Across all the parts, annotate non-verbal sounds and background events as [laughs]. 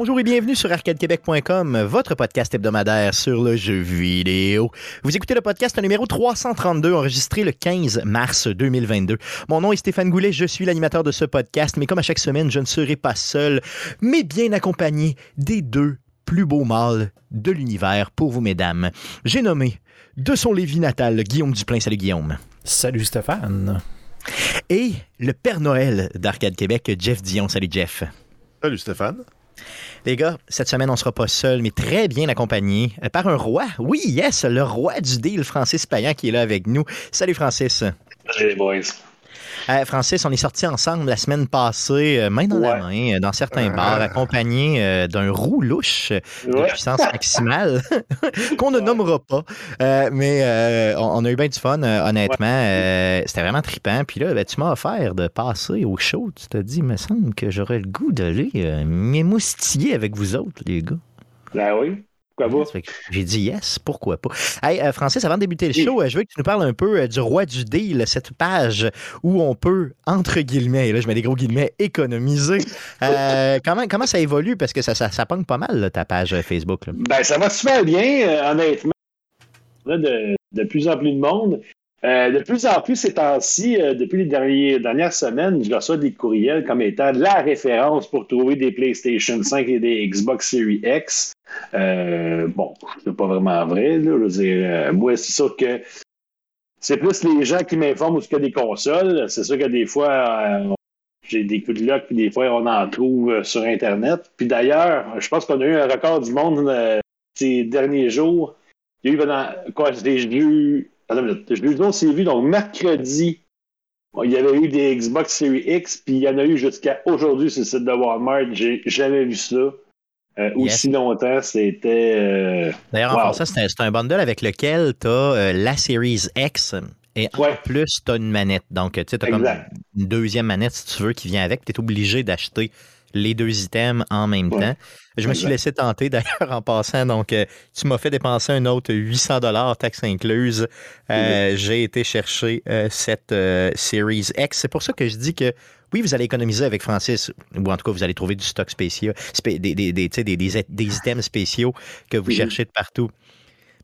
Bonjour et bienvenue sur arcadequebec.com, votre podcast hebdomadaire sur le jeu vidéo. Vous écoutez le podcast numéro 332, enregistré le 15 mars 2022. Mon nom est Stéphane Goulet, je suis l'animateur de ce podcast, mais comme à chaque semaine, je ne serai pas seul, mais bien accompagné des deux plus beaux mâles de l'univers pour vous, mesdames. J'ai nommé de son Lévis natal, Guillaume Duplain. Salut Guillaume. Salut Stéphane. Et le Père Noël d'Arcade Québec, Jeff Dion. Salut Jeff. Salut Stéphane. Les gars, cette semaine, on ne sera pas seul, mais très bien accompagné euh, par un roi. Oui, yes, le roi du deal, Francis Payan, qui est là avec nous. Salut, Francis. Salut, les boys. Euh, Francis, on est sortis ensemble la semaine passée, euh, main dans la main, euh, dans certains bars, accompagnés d'un roux louche de puissance [laughs] maximale, [laughs] qu'on ne nommera pas. mais on, a eu bien du fun, honnêtement. C'était vraiment trippant. Puis là, ben, tu m'as offert de passer au show. Tu t'as dit, il me semble que j'aurais le goût d'aller m'émoustiller avec vous autres, les gars. Ben oui. J'ai dit yes, pourquoi pas. Hey, euh, Francis, avant de débuter le show, euh, je veux que tu nous parles un peu euh, du roi du deal, cette page où on peut, entre guillemets, là je mets des gros guillemets, économiser. [laughs] comment, comment ça évolue? Parce que ça, ça, ça pas mal, ta page Facebook. Ben, ça va super bien, honnêtement. De, de plus en plus de monde. de plus en plus ces temps-ci, depuis les derniers, dernières semaines, je reçois des courriels comme étant la référence pour trouver des PlayStation 5 et des Xbox Series X. Euh, bon, c'est pas vraiment vrai. Euh, moi, c'est sûr que c'est plus les gens qui m'informent ou ce qu'il y a des consoles. C'est sûr que des fois, euh, j'ai des coups de luck, puis des fois, on en trouve sur Internet. Puis d'ailleurs, je pense qu'on a eu un record du monde ces derniers jours. Il y a eu pendant quoi, des jeux. Attends, c'est vu, donc mercredi, il y avait eu des Xbox Series X, puis il y en a eu jusqu'à aujourd'hui sur le site de Walmart. J'ai jamais vu ça. Euh, aussi longtemps, c'était. Euh, D'ailleurs, en ça, c'est un, bundle avec lequel tu as euh, la Series X et en plus, tu as une manette. Donc, tu as comme une deuxième manette, si tu veux, qui vient avec. Tu es obligé d'acheter les deux items en même temps. Je me suis laissé tenter [laughs] d'ailleurs en passant. Donc, tu m'as fait dépenser un autre 800 dollars taxe incluse. J'ai été chercher cette Series X. C'est pour ça que je dis que oui, vous allez économiser avec Francis, ou en tout cas, vous allez trouver du stock spécial, des, des, des, des items spéciaux que vous cherchez de partout.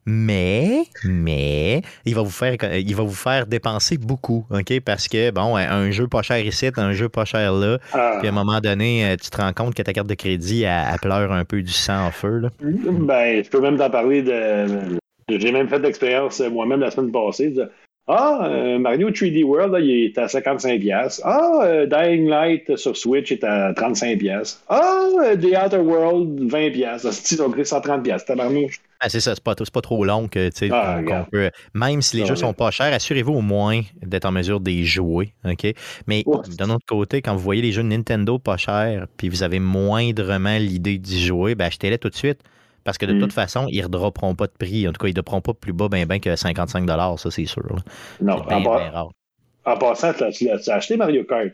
Mais, mais, il va vous faire, il va vous faire dépenser beaucoup, OK? Parce que, bon, un jeu pas cher ici, un jeu pas cher là, ah. puis à un moment donné, euh, tu te rends compte que ta carte de crédit, elle, pleure un peu du sang en feu, là. Ben, je peux même t'en parler de... J'ai même fait l'expérience euh, moi-même la semaine passée. Ah, euh, Mario 3D World, là, il est à 55$. Ah, euh, Dying Light sur Switch est à 35$. Ah, euh, The Outer World, 20$. C'est donc 130$. Tabarnouche. Ah, c'est ça, c'est pas, pas trop long que, tu sais, ah, peut, même si les jeux sont pas chers, assurez-vous au moins d'être en mesure de les jouer, OK? Mais d'un autre côté, quand vous voyez les jeux Nintendo pas chers, puis vous avez moindrement l'idée d'y jouer, ben achetez-les tout de suite. Parce que de toute mm. façon, ils ne dropperont pas de prix. En tout cas, ils ne dropperont pas plus bas ben, ben que 55 ça, c'est sûr. Non, en, passant, tu as acheté Mario Kart?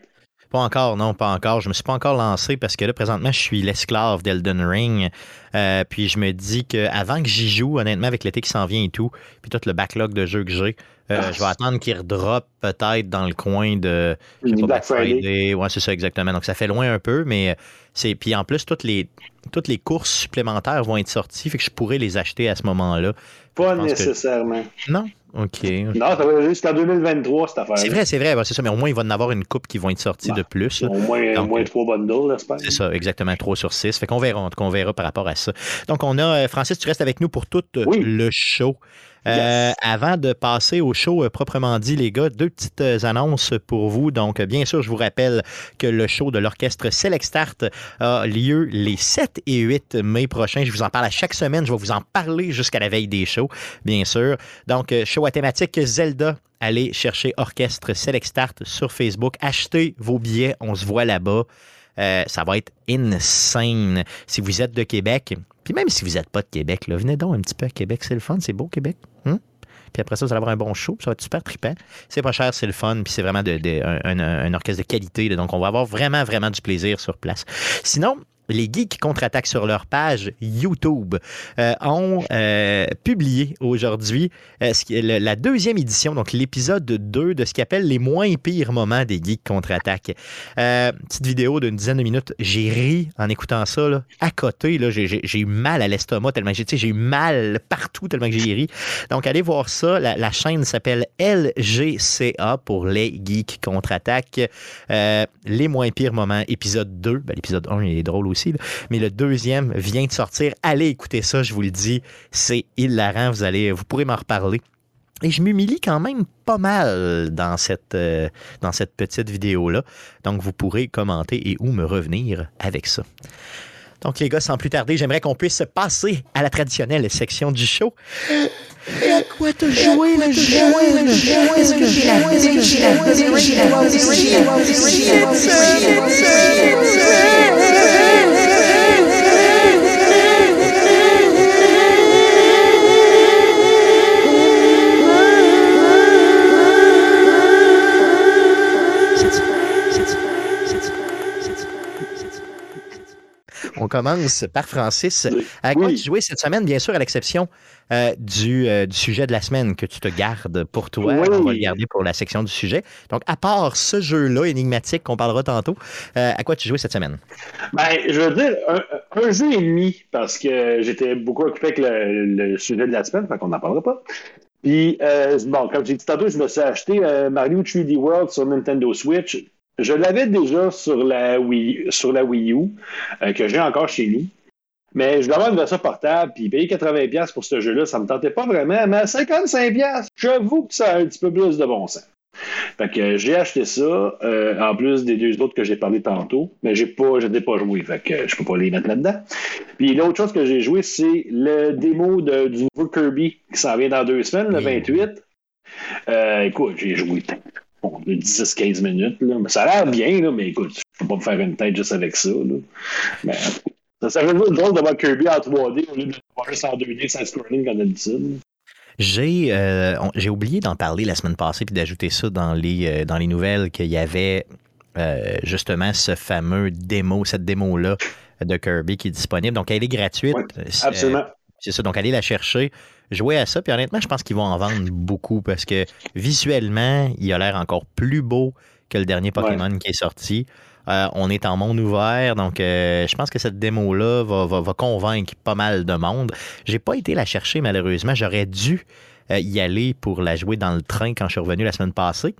Pas encore, non, pas encore. Je me suis pas encore lancé parce que là, présentement, je suis l'esclave d'Elden Ring. Euh, puis je me dis qu'avant que j'y joue, honnêtement, avec l'été qui s'en vient et tout, puis tout le backlog de jeux que j'ai, euh, ah. je vais attendre qu'il redrop peut-être dans le coin de Black Friday. Ouais, c'est ça exactement. Donc ça fait loin un peu, mais c'est puis en plus toutes les toutes les courses supplémentaires vont être sorties, fait que je pourrais les acheter à ce moment-là. Pas nécessairement. Non? OK. Non, ça va jusqu'en 2023, cette affaire. C'est vrai, c'est vrai, c'est ça, mais au moins, il va en avoir une coupe qui vont être sorties de plus. Au moins, au moins trois bundles, j'espère. C'est ça, exactement, trois sur six. Fait qu'on verra, on verra par rapport à ça. Donc, on a, euh, Francis, tu restes avec nous pour tout le show. Euh, avant de passer au show euh, proprement dit, les gars, deux petites euh, annonces pour vous. Donc, bien sûr, je vous rappelle que le show de l'orchestre Select Start a lieu les 7 et 8 mai prochains. Je vous en parle à chaque semaine. Je vais vous en parler jusqu'à la veille des shows, bien sûr. Donc, show à thématique Zelda. Allez chercher Orchestre Select Start sur Facebook. Achetez vos billets. On se voit là-bas. Ça va être insane. Si vous êtes de Québec, puis même si vous n'êtes pas de Québec, venez donc un petit peu à Québec. C'est le fun, c'est beau, Québec. Hein? Puis après ça, vous allez avoir un bon show, ça va être super trippant. C'est pas cher, c'est le fun, puis c'est vraiment un, orchestre de qualité. donc, on va avoir vraiment, vraiment du plaisir sur place. Sinon, les geeks contre-attaque sur leur page YouTube euh, ont euh, publié aujourd'hui euh, la deuxième édition, donc l'épisode 2 de ce qu'ils appellent les moins pires moments des geeks contre-attaque. petite vidéo d'une dizaine de minutes. J'ai ri en écoutant ça. À côté, j'ai eu mal à l'estomac tellement j'ai eu mal partout tellement que j'ai ri. Donc allez voir ça. La, chaîne s'appelle LGCA pour les geeks contre-attaque. les moins pires moments, épisode 2. Ben, l'épisode 1 il est drôle aussi. Mais le deuxième vient de sortir. Allez écouter ça, je vous le dis. C'est hilarant. Vous, allez, vous pourrez m'en reparler. Et je m'humilie quand même pas mal dans cette, euh, dans cette petite vidéo-là. Donc, vous pourrez commenter et ou me revenir avec ça. Donc, les gars, sans plus tarder, j'aimerais qu'on puisse passer à la traditionnelle section du show. Et à quoi te jouer le? Est-ce que j'ai la On commence par Francis. À quoi tu jouais cette semaine, bien sûr, à l'exception euh, du, euh, du, sujet de la semaine que tu te gardes pour toi. On va le garder pour la section du sujet. Donc, à part ce jeu-là énigmatique qu'on parlera tantôt, euh, à quoi tu jouais cette semaine? Ben, je veux dire, un, jeu et demi, parce que j'étais beaucoup occupé avec le, sujet de la semaine, fait qu'on n'en parlera pas. Puis, bon, comme j'ai dit tantôt, je me suis acheté Mario 3D World sur Nintendo Switch. Je l'avais déjà sur la Wii, sur la Wii U, euh, que j'ai encore chez nous. Mais je dois avoir une version portable, puis payer 80$ pour ce jeu-là, ça me tentait pas vraiment. Mais à 55$, j'avoue que ça a un petit peu plus de bon sens. Fait que euh, j'ai acheté ça, euh, en plus des deux autres que j'ai parlé tantôt, mais j'ai pas, je n'ai pas joué, fait que je peux pas les mettre là-dedans. Puis l'autre chose que j'ai joué, c'est le démo de, du nouveau Kirby qui s'en vient dans deux semaines, le 28. écoute, j'ai joué de 10-15 minutes. Là. Ça a l'air bien, là, mais écoute, je peux pas me faire une tête juste avec ça. Là. Mais ça serait drôle de voir Kirby en 3D au lieu de voir juste en 2D sans scrolling comme d'habitude. J'ai euh, j'ai oublié d'en parler la semaine passée puis d'ajouter ça dans les, euh, dans les nouvelles qu'il y avait euh, justement ce fameux démo, cette démo-là de Kirby qui est disponible. Donc, elle est gratuite. absolument. C'est ça. Donc, allez la chercher jouer à ça. Puis honnêtement, je pense qu'ils vont en vendre beaucoup parce que visuellement, il a l'air encore plus beau que le dernier Pokémon qui est sorti. Euh, on est en monde ouvert, donc euh, je pense que cette démo-là va, convaincre pas mal de monde. J'ai pas été la chercher malheureusement. J'aurais dû euh, y aller pour la jouer dans le train quand je suis revenu la semaine passée.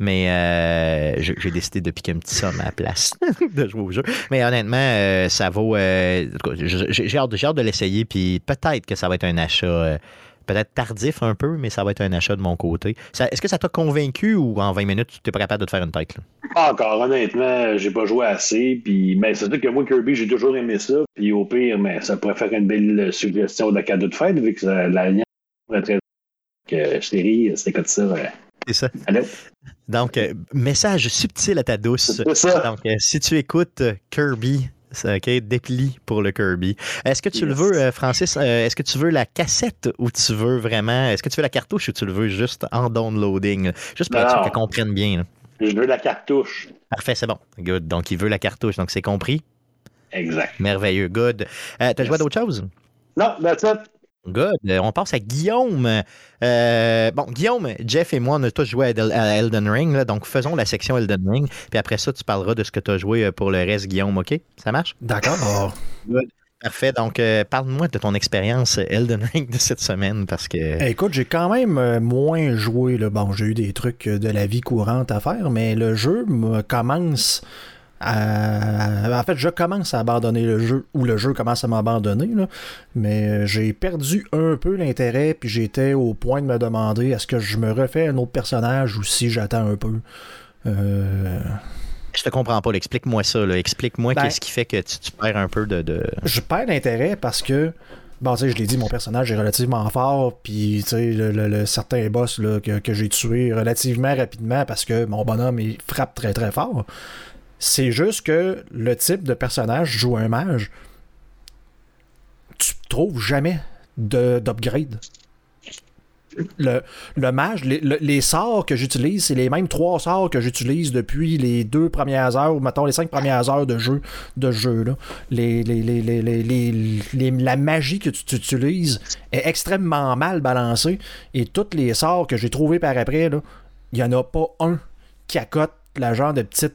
Mais euh, j'ai décidé de piquer un petit somme à la place [laughs] de jouer au jeu. Mais honnêtement, euh, ça vaut. Euh, j'ai hâte, de l'essayer, puis peut-être que ça va être un achat. Peut-être tardif un peu, mais ça va être un achat de mon côté. Est-ce que ça t'a convaincu ou en 20 minutes, tu n'es pas capable de te faire une tête? Pas encore, honnêtement, j'ai pas joué assez. Puis, mais c'est sûr que moi, Kirby, j'ai toujours aimé ça. Puis au pire, mais ça pourrait faire une belle suggestion de cadeau de fête, vu que la ligne être que c'est comme ça. C'est ça. Donc, euh, message subtil à ta douce. Ça. Donc, euh, si tu écoutes euh, Kirby, OK, déplie pour le Kirby. Est-ce que tu le veux, Francis, est-ce que tu veux la cassette ou tu veux vraiment, est-ce que tu veux la cartouche ou tu le veux juste en downloading? Juste pour que tu comprennes bien. Je veux la cartouche. Parfait, c'est bon. Good. Donc, il veut la cartouche. Donc, c'est compris? Exact. Merveilleux. Good. T'as joué à d'autres choses? Non, that's it. Good. Euh, on passe à Guillaume. Euh, bon, Guillaume, Jeff et moi, on a tous joué à Elden Ring, donc faisons la section Elden Ring. Puis après ça, tu parleras de ce que tu as joué euh, pour le reste, Guillaume, OK? Ça marche? D'accord. Parfait. Donc, parle-moi de ton expérience Elden Ring de cette semaine parce que. Eh, écoute, j'ai quand même moins joué. Là. Bon, j'ai eu des trucs de la vie courante à faire, mais le jeu commence euh, en fait, je commence à abandonner le jeu, ou le jeu commence à m'abandonner, mais j'ai perdu un peu l'intérêt, puis j'étais au point de me demander est-ce que je me refais un autre personnage ou si j'attends un peu? Euh... Je te comprends pas, explique-moi ça. Explique-moi ben, qu'est-ce qui fait que tu, perds un peu de. Je perds l'intérêt parce que. Bon, tu sais, je l'ai dit, mon personnage est relativement fort, puis, tu sais, le, certain boss que, que j'ai tué relativement rapidement parce que mon bonhomme, il frappe très très fort. C'est juste que le type de personnage joue un mage, tu trouves jamais d'upgrade. le, le mage, les, sorts que j'utilise, c'est les mêmes trois sorts que j'utilise depuis les deux premières heures, ou mettons les cinq premières heures de jeu. De jeu là. Les, la magie que tu, utilises est extrêmement mal balancée. Et tous les sorts que j'ai trouvés par après, il n'y en a pas un qui accote la genre de petite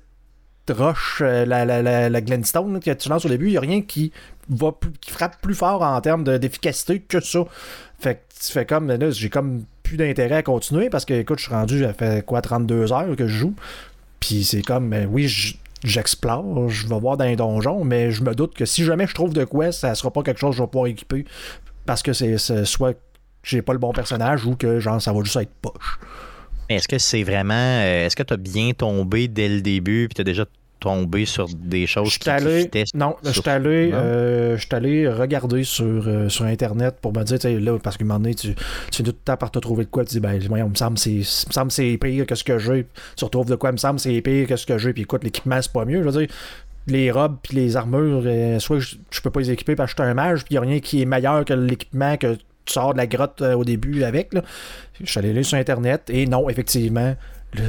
roche, euh, la, la, la, la Glenstone que tu lances au début, il n'y a rien qui va qui frappe plus fort en termes d'efficacité que ça. Fait que tu fais comme là, j'ai comme plus d'intérêt à continuer parce que écoute, je suis rendu, ça fait quoi 32 heures que je joue. Puis c'est comme ben, oui, j'explore, je vais voir dans les donjons, mais je me doute que si jamais je trouve de quoi, ça sera pas quelque chose que je vais pouvoir équiper parce que c'est soit j'ai pas le bon personnage ou que genre ça va juste être poche. Est-ce que c'est vraiment. Euh, est-ce que tu as bien tombé dès le début puis tu as déjà tombé sur des choses qui allé, Non, je suis allé, euh, allé, regarder sur, euh, sur Internet pour me dire, là, parce qu'à un moment donné, tu, tu finis tout le temps par te trouver de quoi, tu dis, ben, il me semble c'est, me c'est pire que ce que j'ai. Tu retrouves de quoi, il me semble c'est pire que ce que j'ai, puis écoute, l'équipement, c'est pas mieux. Je veux dire, les robes puis les armures, soit je, je, peux pas les équiper parce que je suis un mage, puis il n'y a rien qui est meilleur que l'équipement que sors de la grotte euh, au début avec. Là. Je suis allé lire sur Internet et non, effectivement,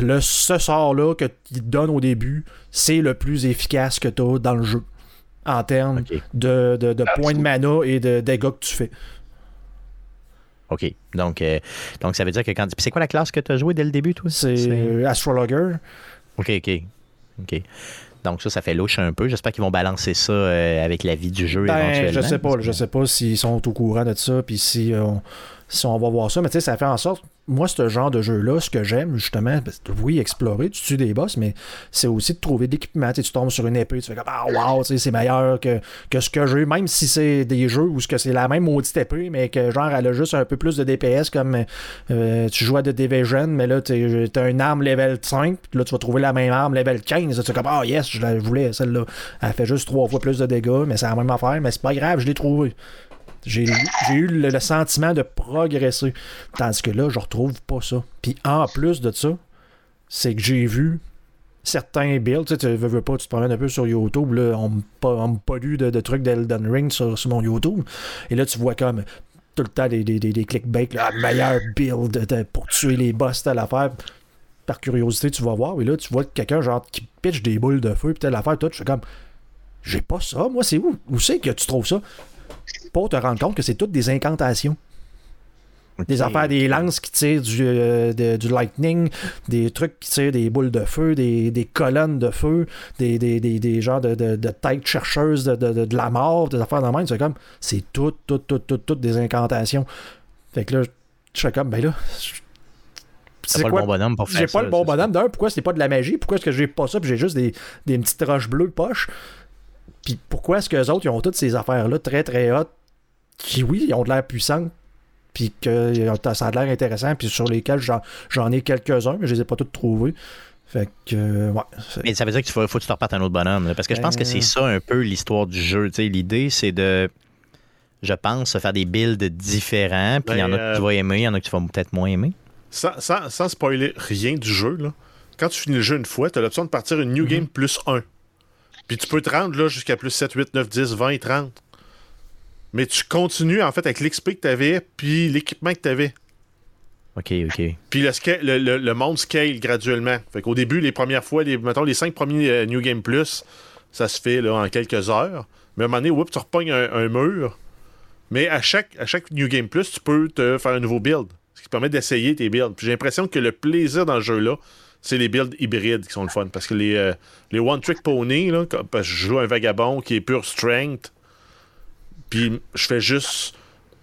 le, ce sort-là que tu donne au début, c'est le plus efficace que tu as dans le jeu en termes de, de, points de mana et de dégâts que tu fais. OK. Donc, euh, donc ça veut dire que quand. c'est quoi la classe que tu as joué dès le début, toi? C'est Astrologer. OK, OK. OK. Donc ça, ça fait louche un peu. J'espère qu'ils vont balancer ça euh, avec la vie du jeu ben, éventuellement. Je sais pas. Je sais pas s'ils sont au courant de ça, puis si, euh, si on va voir ça. Mais tu sais, ça fait en sorte moi, ce genre de jeu-là, ce que j'aime, justement, oui, explorer, tu tues des boss, mais c'est aussi de trouver de l'équipement. Tu tombes sur une épée, tu fais comme Ah, wow, c'est meilleur que, que ce que j'ai, même si c'est des jeux où c'est la même maudite épée, mais que genre, elle a juste un peu plus de DPS, comme euh, tu joues à The Division, mais là, tu as une arme level 5, puis là, tu vas trouver la même arme level 15. Tu fais comme Ah, yes, je la voulais, celle-là. Elle fait juste trois fois plus de dégâts, mais c'est la même affaire, mais c'est pas grave, je l'ai trouvé. J'ai eu le, sentiment de progresser. Tandis que là, je retrouve pas ça. Puis en plus de ça, c'est que j'ai vu certains builds. Tu sais, tu veux, pas, tu te promènes un peu sur YouTube. Là, on m'a pas lu de, trucs d'Elden Ring sur, mon YouTube. Et là, tu vois comme tout le temps des, des, des, la meilleure build pour tuer les boss, telle affaire. Par curiosité, tu vas voir. Et là, tu vois quelqu'un genre qui pitch des boules de feu, puis telle affaire, tout. Je fais comme. J'ai pas ça, moi, c'est où? Où c'est que tu trouves ça? Pour te rendre compte que c'est toutes des incantations. Des affaires, des lances qui tirent du, euh, du, lightning, des trucs qui tirent des boules de feu, des, colonnes de feu, des, des, des, genres de, de, têtes chercheuses de, la mort, des affaires de même. C'est comme, c'est tout, tout, tout, tout, toutes des incantations. Fait que là, je fais comme, ben là, c'est pas le bon bonhomme pour faire J'ai pas le bon bonhomme. D'un, pourquoi c'est pas de la magie? Pourquoi est-ce que j'ai pas ça? Puis j'ai juste des, des petites roches bleues poches? Puis pourquoi est-ce que les autres, ils ont toutes ces affaires-là très très hautes, qui oui, ils ont de l'air puissants, puis que euh, ça a l'air intéressant, puis sur lesquels j'en ai quelques-uns, mais je les ai pas tous trouvés. Fait que, ouais. Mais ça veut dire qu'il faut, faut que tu te repartes un autre bonhomme. parce que je pense que c'est ben. ça un peu l'histoire du jeu. L'idée, c'est de, je pense, faire des builds différents. Puis il y en a que tu vas aimer, il y en a que tu vas peut-être moins aimer. Sans, sans, spoiler rien du jeu, là, quand tu finis le jeu une fois, tu as l'option de partir une New mm-hmm. Game plus 1. Puis tu peux te rendre là jusqu'à plus 7, 8, 9, 10, 20, 30. Mais tu continues en fait avec l'XP que tu avais, puis l'équipement que tu avais. OK, OK. Puis le, le, le, monde scale graduellement. Fait qu'au début, les premières fois, les, mettons les 5 premiers euh, New Game Plus, ça se fait là, en quelques heures. Mais à un moment donné, whoop, tu repognes un, mur. Mais à chaque, à chaque New Game Plus, tu peux te faire un nouveau build. Ce qui permet d'essayer tes builds. Puis j'ai l'impression que le plaisir dans le jeu-là, c'est les builds hybrides qui sont le fun. Parce que les, euh, les One Trick Pony, là, parce que je joue un vagabond qui est pure strength, puis je fais juste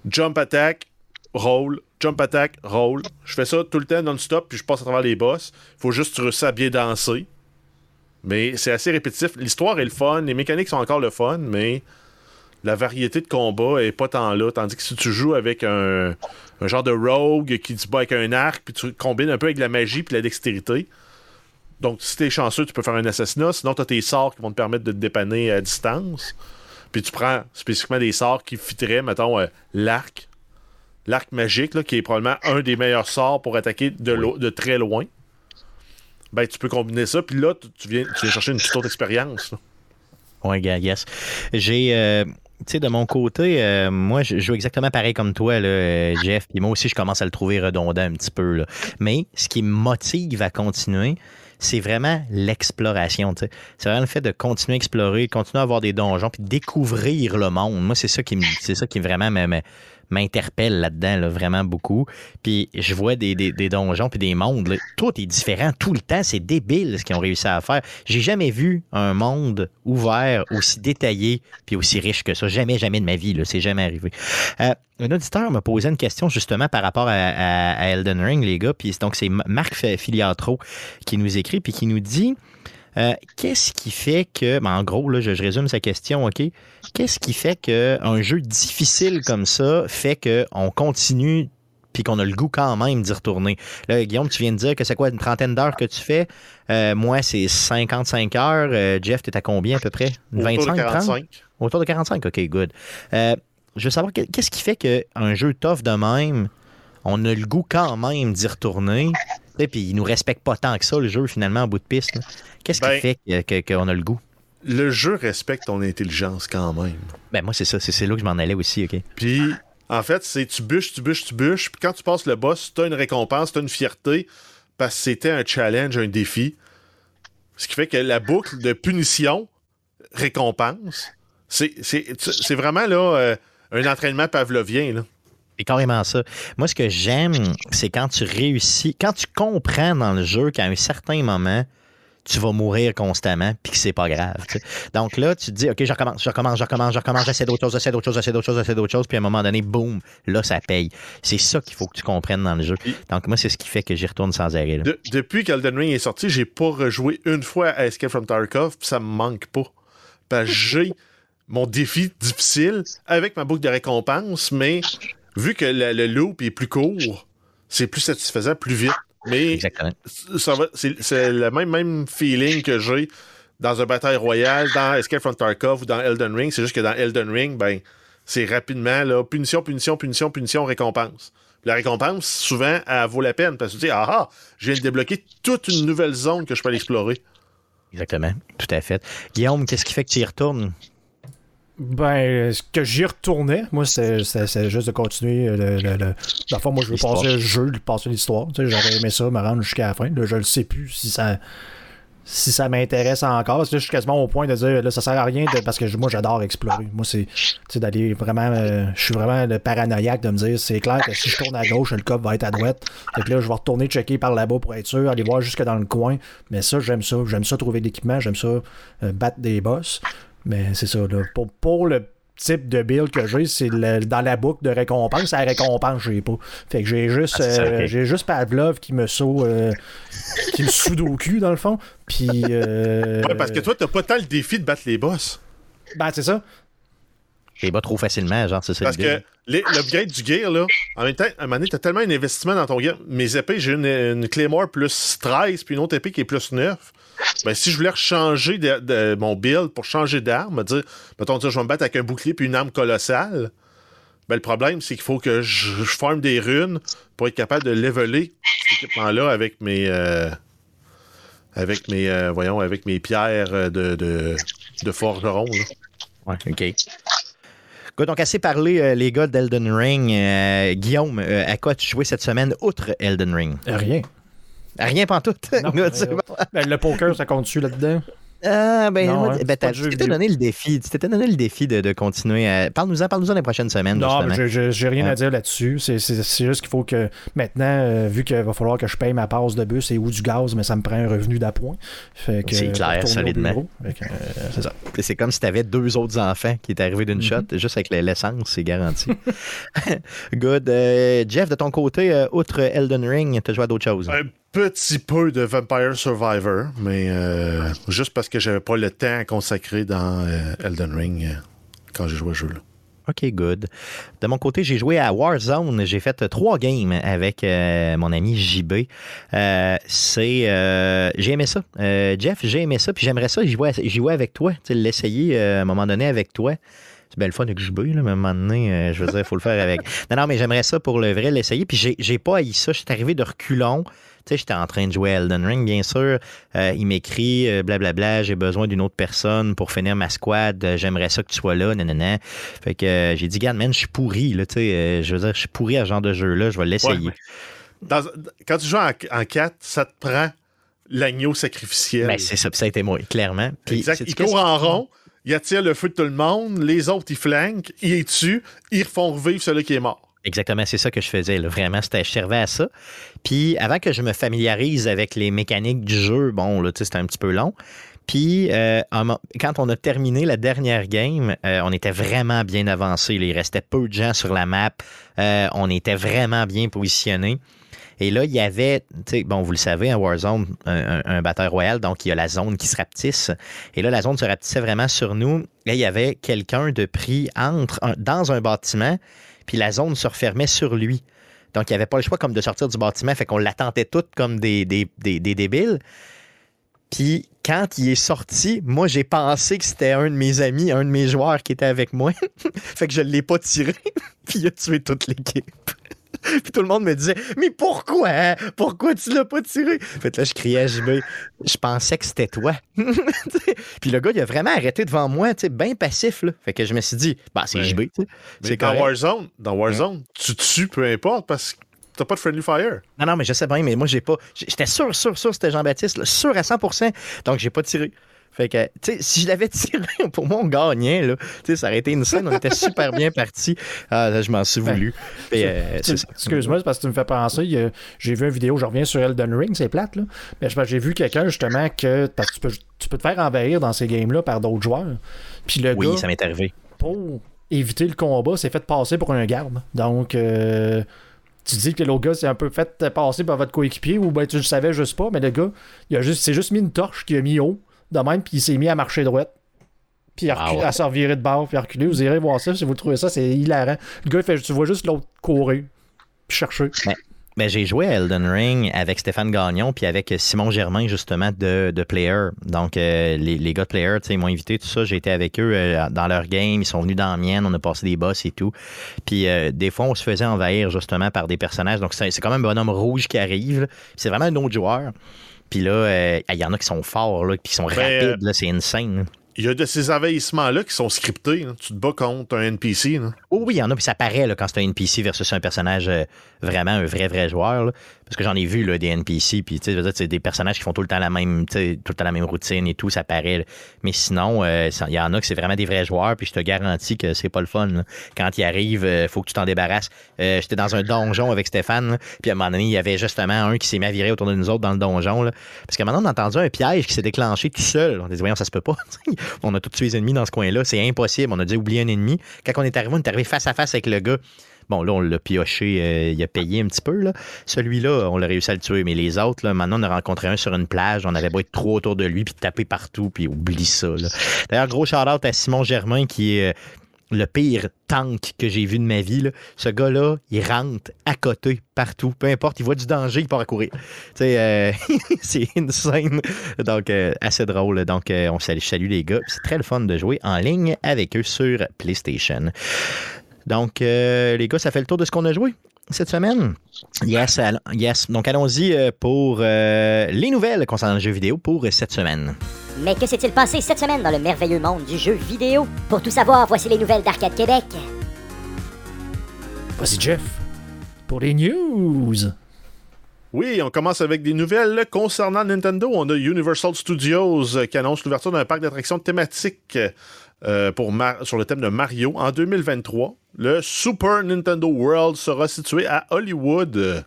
jump attack, roll, jump attack, roll. Je fais ça tout le temps non-stop, puis je passe à travers les boss. Faut juste réussir à bien danser. Mais c'est assez répétitif. L'histoire est le fun, les mécaniques sont encore le fun, mais la variété de combat est pas tant là. Tandis que si tu joues avec un, genre de rogue qui se bat avec un arc, puis tu combines un peu avec la magie puis la dextérité. Donc, si t'es chanceux, tu peux faire un assassinat. Sinon, t'as tes sorts qui vont te permettre de te dépanner à distance. Puis tu prends spécifiquement des sorts qui fitteraient, mettons, euh, l'arc. L'arc magique, là, qui est probablement un des meilleurs sorts pour attaquer de, de très loin. Ben, tu peux combiner ça, puis là, tu, viens, tu viens chercher une toute autre expérience. Ouais, yes. J'ai. Euh, de mon côté, euh, moi, je joue exactement pareil comme toi, là, Jeff. Puis moi aussi, je commence à le trouver redondant un petit peu. Mais ce qui me motive à continuer, c'est vraiment l'exploration. C'est vraiment le fait de continuer à explorer, continuer à avoir des donjons, puis découvrir le monde. Moi, c'est ça qui me, c'est ça qui vraiment me, m'interpelle là-dedans, vraiment beaucoup. Puis je vois des, donjons puis des mondes. Tout est différent tout le temps. C'est débile ce qu'ils ont réussi à faire. J'ai jamais vu un monde ouvert aussi détaillé puis aussi riche que ça. Jamais, jamais de ma vie. C'est jamais arrivé. Euh, un auditeur m'a posé une question justement par rapport à, Elden Ring, les gars. Puis donc c'est Marc Filiatro qui nous écrit puis qui nous dit euh, qu'est-ce qui fait que, ben, en gros, là, je, résume sa question, OK? Qu'est-ce qui fait qu'un jeu difficile comme ça fait qu'on continue puis qu'on a le goût quand même d'y retourner? Là, Guillaume, tu viens de dire que c'est quoi une trentaine d'heures que tu fais? Euh, moi, c'est 55 heures. Euh, Jeff, tu es à combien à peu près? 25, Autour de 45. Autour de 45, OK, good. je veux savoir, qu'est-ce qui fait qu'un jeu tough de même, on a le goût quand même d'y retourner, puis il nous respecte pas tant que ça, le jeu, finalement, en bout de piste. Qu'est-ce qui ben, fait qu'on a le goût? Le jeu respecte ton intelligence quand même. Ben moi, c'est ça. C'est là que je m'en allais aussi, OK? Puis, en fait, c'est tu bûches, tu bûches, tu bûches. Puis quand tu passes le boss, tu as une récompense, tu as une fierté, parce que c'était un challenge, un défi. Ce qui fait que la boucle de punition, récompense, c'est vraiment là euh, un entraînement pavlovien. Là. C'est carrément ça. Moi, ce que j'aime, c'est quand tu réussis, quand tu comprends dans le jeu qu'à un certain moment, tu vas mourir constamment puis que c'est pas grave. Donc là, tu te dis, OK, je recommence, je recommence, je recommence, je recommence, j'essaie d'autres choses, j'essaie d'autres choses, j'essaie d'autres choses, j'essaie d'autres choses, puis à un moment donné, boum, là, ça paye. C'est ça qu'il faut que tu comprennes dans le jeu. Donc moi, c'est ce qui fait que j'y retourne sans arrêt. depuis qu'Elden Ring est sorti, j'ai pas rejoué une fois à Escape from Tarkov, puis ça me manque pas. Parce que j'ai mon défi difficile avec ma boucle de récompense, mais vu que le, loop est plus court, c'est plus satisfaisant, plus vite. Mais c'est le même, même feeling que j'ai dans un bataille royale, dans Escape from Tarkov ou dans Elden Ring. C'est juste que dans Elden Ring, ben, c'est rapidement là, punition, punition, punition, punition, récompense. la récompense, souvent, elle vaut la peine parce que tu dis Ah ah, je viens de débloquer toute une nouvelle zone que je peux aller explorer. Exactement, tout à fait. Guillaume, qu'est-ce qui fait que tu y retournes? Ben, ce que j'y retournais, moi, c'est juste de continuer le. le, le... Dans moi, je veux passer le jeu, passer l'histoire. Tu sais, J'aurais aimé ça, me rendre jusqu'à la fin. Là, je ne sais plus si ça si ça m'intéresse encore. Là, je suis quasiment au point de dire là, ça sert à rien de, parce que moi j'adore explorer. Moi, c'est d'aller vraiment. Euh, je suis vraiment le paranoïaque de me dire c'est clair que si je tourne à gauche, le cop va être à droite. Fait que là, je vais retourner checker par là-bas pour être sûr, aller voir jusque dans le coin. Mais ça, j'aime ça. J'aime ça trouver de l'équipement, j'aime ça euh, battre des boss. Mais c'est ça, là. Pour, pour le type de build que j'ai, c'est dans la boucle de récompense. La récompense, j'ai pas. Fait que j'ai juste, ah, euh, j'ai juste Pavlov qui me saut, euh, qui me soude au cul, dans le fond. Puis. Euh, ouais, parce que toi, t'as pas tant le défi de battre les boss. Ben, c'est ça. les bats trop facilement, genre, c'est ça. Parce que l'upgrade du gear, là, en même temps, à un moment donné, t'as tellement un investissement dans ton gear. Mes épées, j'ai une, une Claymore plus 13, puis une autre épée qui est plus 9. Ben, si je voulais changer de, mon build pour changer d'arme, dire, mettons, je vais me battre avec un bouclier puis une arme colossale, ben, le problème, c'est qu'il faut que je, forme des runes pour être capable de leveler cet équipement-là avec mes. Euh, avec mes. Euh, voyons, avec mes pierres de, de, de forgeron. Ouais, ok. donc, assez parlé, euh, les gars d'Elden Ring. Guillaume, à quoi tu jouais cette semaine outre Elden Ring? Rien. Rien pantoute. Non, [laughs] ben, le poker, ça compte-tu là-dedans? Ah, ben, hein, ben tu t'étais donné le défi. Tu t'étais donné le défi de, de continuer à. Parle-nous-en, parle-nous-en les prochaines semaines. Non, mais j'ai rien à dire là-dessus. C'est juste qu'il faut que maintenant, euh, vu qu'il va falloir que je paye ma passe de bus et ou du gaz, mais ça me prend un revenu d'appoint. C'est clair, solidement. Euh, c'est ça. C'est comme si tu avais deux autres enfants qui étaient arrivés d'une mm-hmm. shot, juste avec l'essence, c'est garanti. [laughs] Good. Euh, Jeff, de ton côté, outre Elden Ring, tu as joué à d'autres choses? Petit peu de Vampire Survivor, mais euh, juste parce que j'avais pas le temps à consacrer dans euh, Elden Ring euh, quand j'ai joué au jeu-là. OK, good. De mon côté, j'ai joué à Warzone. J'ai fait trois games avec mon ami JB. c'est, j'ai aimé ça. Jeff, j'ai aimé ça. Puis j'aimerais ça, j'y jouais, avec toi. L'essayer à un moment donné avec toi c'est belle fun avec JB, là, à un moment donné, je veux dire, il faut le faire avec. Non, non, mais j'aimerais ça pour le vrai, l'essayer. Puis j'ai, j'ai pas haï ça. Je suis arrivé de reculons. Tu sais, j'étais en train de jouer Elden Ring, bien sûr. Euh, il m'écrit, euh, blablabla, j'ai besoin d'une autre personne pour finir ma squad. j'aimerais ça que tu sois là, nanana. Fait que j'ai dit, regarde, man, je suis pourri, là, tu sais. je veux dire, je suis pourri à ce genre de jeu-là. Je vais l'essayer. quand tu joues en, en 4, ça te prend l'agneau sacrificiel. Ben, c'est ça, ça a été moi, clairement. exact. Il court en rond il attire le feu de tout le monde, les autres, ils flanquent, ils les tuent, ils font revivre celui qui est mort. Exactement, c'est ça que je faisais. Vraiment, je servais à ça. Puis avant que je me familiarise avec les mécaniques du jeu, bon, là, c'était un petit peu long. Puis euh, quand on a terminé la dernière game, euh, on était vraiment bien avancé. Il restait peu de gens sur la map. Euh, on était vraiment bien positionnés. Et là, il y avait, bon, vous le savez, un Warzone, un, un, batteur royal, donc il y a la zone qui se rapetisse. Et là, la zone se rapetissait vraiment sur nous. Et il y avait quelqu'un de pris entre, dans un bâtiment, puis la zone se refermait sur lui. Donc, il n'y avait pas le choix comme de sortir du bâtiment, fait qu'on l'attendait toutes comme des, des, des, débiles. Puis quand il est sorti, moi j'ai pensé que c'était un de mes amis, un de mes joueurs qui était avec moi. [laughs] fait que je ne l'ai pas tiré. [laughs] puis il a tué toute l'équipe. [laughs] Puis tout le monde me disait Mais pourquoi hein? Pourquoi tu l'as pas tiré Fait là, je criais à JB Je pensais que c'était toi. [laughs] puis le gars, il a vraiment arrêté devant moi, tu sais, bien passif. Là. Fait que je me suis dit Bah, c'est JB. C'est dans Warzone, dans Warzone, tu tues peu importe parce que T'as pas de friendly fire. Non, non, mais je sais bien, mais moi, j'ai pas. J'étais sûr, sûr, sûr, c'était Jean-Baptiste, sûr à 100% Donc, j'ai pas tiré. Fait que, tu sais, si je l'avais tiré, [laughs] pour moi, on gagnait, là. Tu sais, ça aurait été une scène, on était super bien partis. Ah, là, je m'en suis voulu. Euh, excuse-moi, c'est parce que tu me fais penser. J'ai vu une vidéo, je reviens sur Elden Ring, c'est plate, là. Mais j'ai vu quelqu'un, justement, que. Tu peux, tu peux te faire envahir dans ces games-là par d'autres joueurs. Puis le oui, ça m'est arrivé. Pour éviter le combat, c'est fait passer pour un garde. Donc. Euh, tu dis que l'autre gars s'est un peu fait passer par votre coéquipier ou ben tu le savais juste pas, mais le gars, il a juste, c'est juste mis une torche qui a mis haut de même, puis il s'est mis à marcher droite. Puis à, à se revirer de bord, puis à reculer. Vous irez voir ça si vous trouvez ça, c'est hilarant. Le gars, fait, tu vois juste l'autre courir, puis chercher. Mais j'ai joué à Elden Ring avec Stéphane Gagnon puis avec Simon Germain, justement, de, de Player. Donc, euh, les, les, gars de Player, ils m'ont invité, tout ça. J'ai été avec eux euh, dans leur game. Ils sont venus dans la mienne. On a passé des boss et tout. Puis, euh, des fois, on se faisait envahir, justement, par des personnages. Donc, c'est comme un bonhomme rouge qui arrive. C'est vraiment un autre joueur. Puis là, il y en a qui sont forts, là, puis qui sont ben, rapides. Là, c'est insane il y a de ces envahissements-là qui sont scriptés. Tu te bats contre un NPC. Oh, oui, il y en a, puis ça paraît là, quand c'est un NPC versus un personnage euh, vraiment un vrai, vrai joueur. Parce que j'en ai vu là, des NPC, puis c'est des personnages qui font tout le temps la même, tout le temps la même routine et tout, ça paraît. Mais sinon, euh, il y en a que c'est vraiment des vrais joueurs, puis je te garantis que c'est pas le fun. Quand ils arrivent, euh, faut que tu t'en débarrasses. J'étais dans un donjon avec Stéphane, puis à un moment donné, il y avait justement un qui s'est mis à virer autour de nous autres dans le donjon. parce que maintenant, on a entendu un piège qui s'est déclenché tout seul. On a dit, voyons, ça se peut pas. [laughs] on a tous les ennemis dans ce coin-là. C'est impossible. On a dû oublier un ennemi. Quand on est arrivé, on est arrivé face à face avec le gars. Bon, là, on l'a pioché, euh, il a payé un petit peu. Là. Celui-là, on l'a réussi à le tuer. Mais les autres, là, maintenant, on a rencontré un sur une plage. On avait beau être trop autour de lui, puis taper partout, puis oublie ça. D'ailleurs, gros shout-out à Simon Germain, qui est euh, le pire tank que j'ai vu de ma vie. Ce gars-là, il rentre à côté, partout. Peu importe, il voit du danger, il part à courir. Euh, [laughs] c'est insane. Donc, euh, assez drôle. Donc, euh, on salue, salue les gars. C'est très le fun de jouer en ligne avec eux sur PlayStation. Donc, les gars, ça fait le tour de ce qu'on a joué cette semaine? Yes, yes. Donc, allons-y pour les nouvelles concernant le jeu vidéo pour cette semaine. Mais que s'est-il passé cette semaine dans le merveilleux monde du jeu vidéo? Pour tout savoir, voici les nouvelles d'Arcade Québec. Voici Jeff pour les news. Oui, on commence avec des nouvelles concernant Nintendo. On a Universal Studios qui annonce l'ouverture d'un parc d'attractions thématique euh, pour sur le thème de Mario en 2023. Le Super Nintendo World sera situé à Hollywood.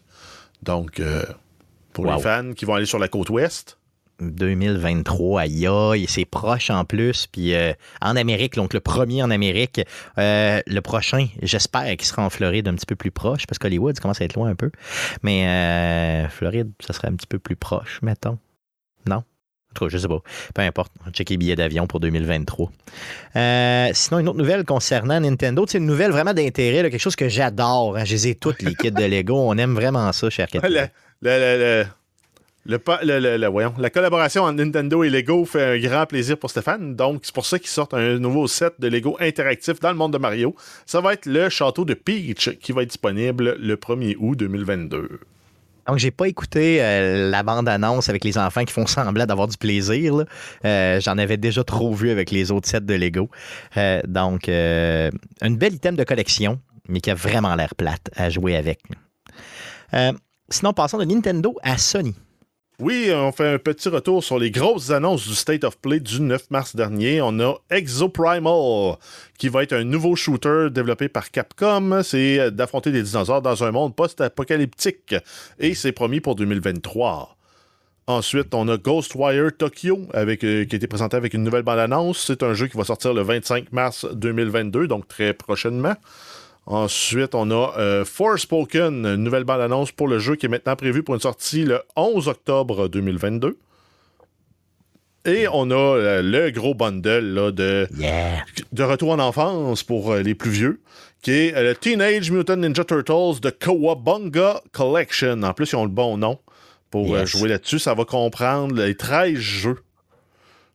Donc, euh, pour les fans qui vont aller sur la côte ouest. 2023, aïe aïe, c'est proche en plus. Puis euh, en Amérique, donc le premier en Amérique, euh, le prochain, j'espère qu'il sera en Floride un petit peu plus proche, parce qu'Hollywood commence à être loin un peu. Mais Floride, ça serait un petit peu plus proche, mettons. Non? Je sais pas. Peu importe. On va checker les billets d'avion pour 2023. sinon, une autre nouvelle concernant Nintendo. C'est une nouvelle vraiment d'intérêt, quelque chose que j'adore. Hein. Je les ai toutes, les kits de Lego. [laughs] On aime vraiment ça, cher le, le, Le, voyons, la collaboration entre Nintendo et Lego fait un grand plaisir pour Stéphane. Donc, c'est pour ça qu'ils sortent un nouveau set de Lego interactif dans le monde de Mario. Ça va être le château de Peach qui va être disponible le 1er août 2022. Donc, j'ai pas écouté euh, la bande-annonce avec les enfants qui font semblant d'avoir du plaisir. Euh, j'en avais déjà trop vu avec les autres sets de Lego. Euh, donc, une belle item de collection, mais qui a vraiment l'air plate à jouer avec. sinon, passons de Nintendo à Sony. Oui, on fait un petit retour sur les grosses annonces du State of Play du 9 mars dernier. On a Exoprimal, qui va être un nouveau shooter développé par Capcom. C'est d'affronter des dinosaures dans un monde post-apocalyptique. Et c'est promis pour 2023. Ensuite, on a Ghostwire Tokyo, euh, qui a été présenté avec une nouvelle bande-annonce. C'est un jeu qui va sortir le 25 mars 2022, donc très prochainement. Ensuite, on a euh, Forspoken, une nouvelle bande-annonce pour le jeu qui est maintenant prévu pour une sortie le 11 octobre 2022. Et on a euh, le gros bundle de, de retour en enfance pour euh, les plus vieux, qui est le Teenage Mutant Ninja Turtles de Kawabunga Collection. En plus, ils ont le bon nom pour jouer là-dessus. Ça va comprendre les 13 jeux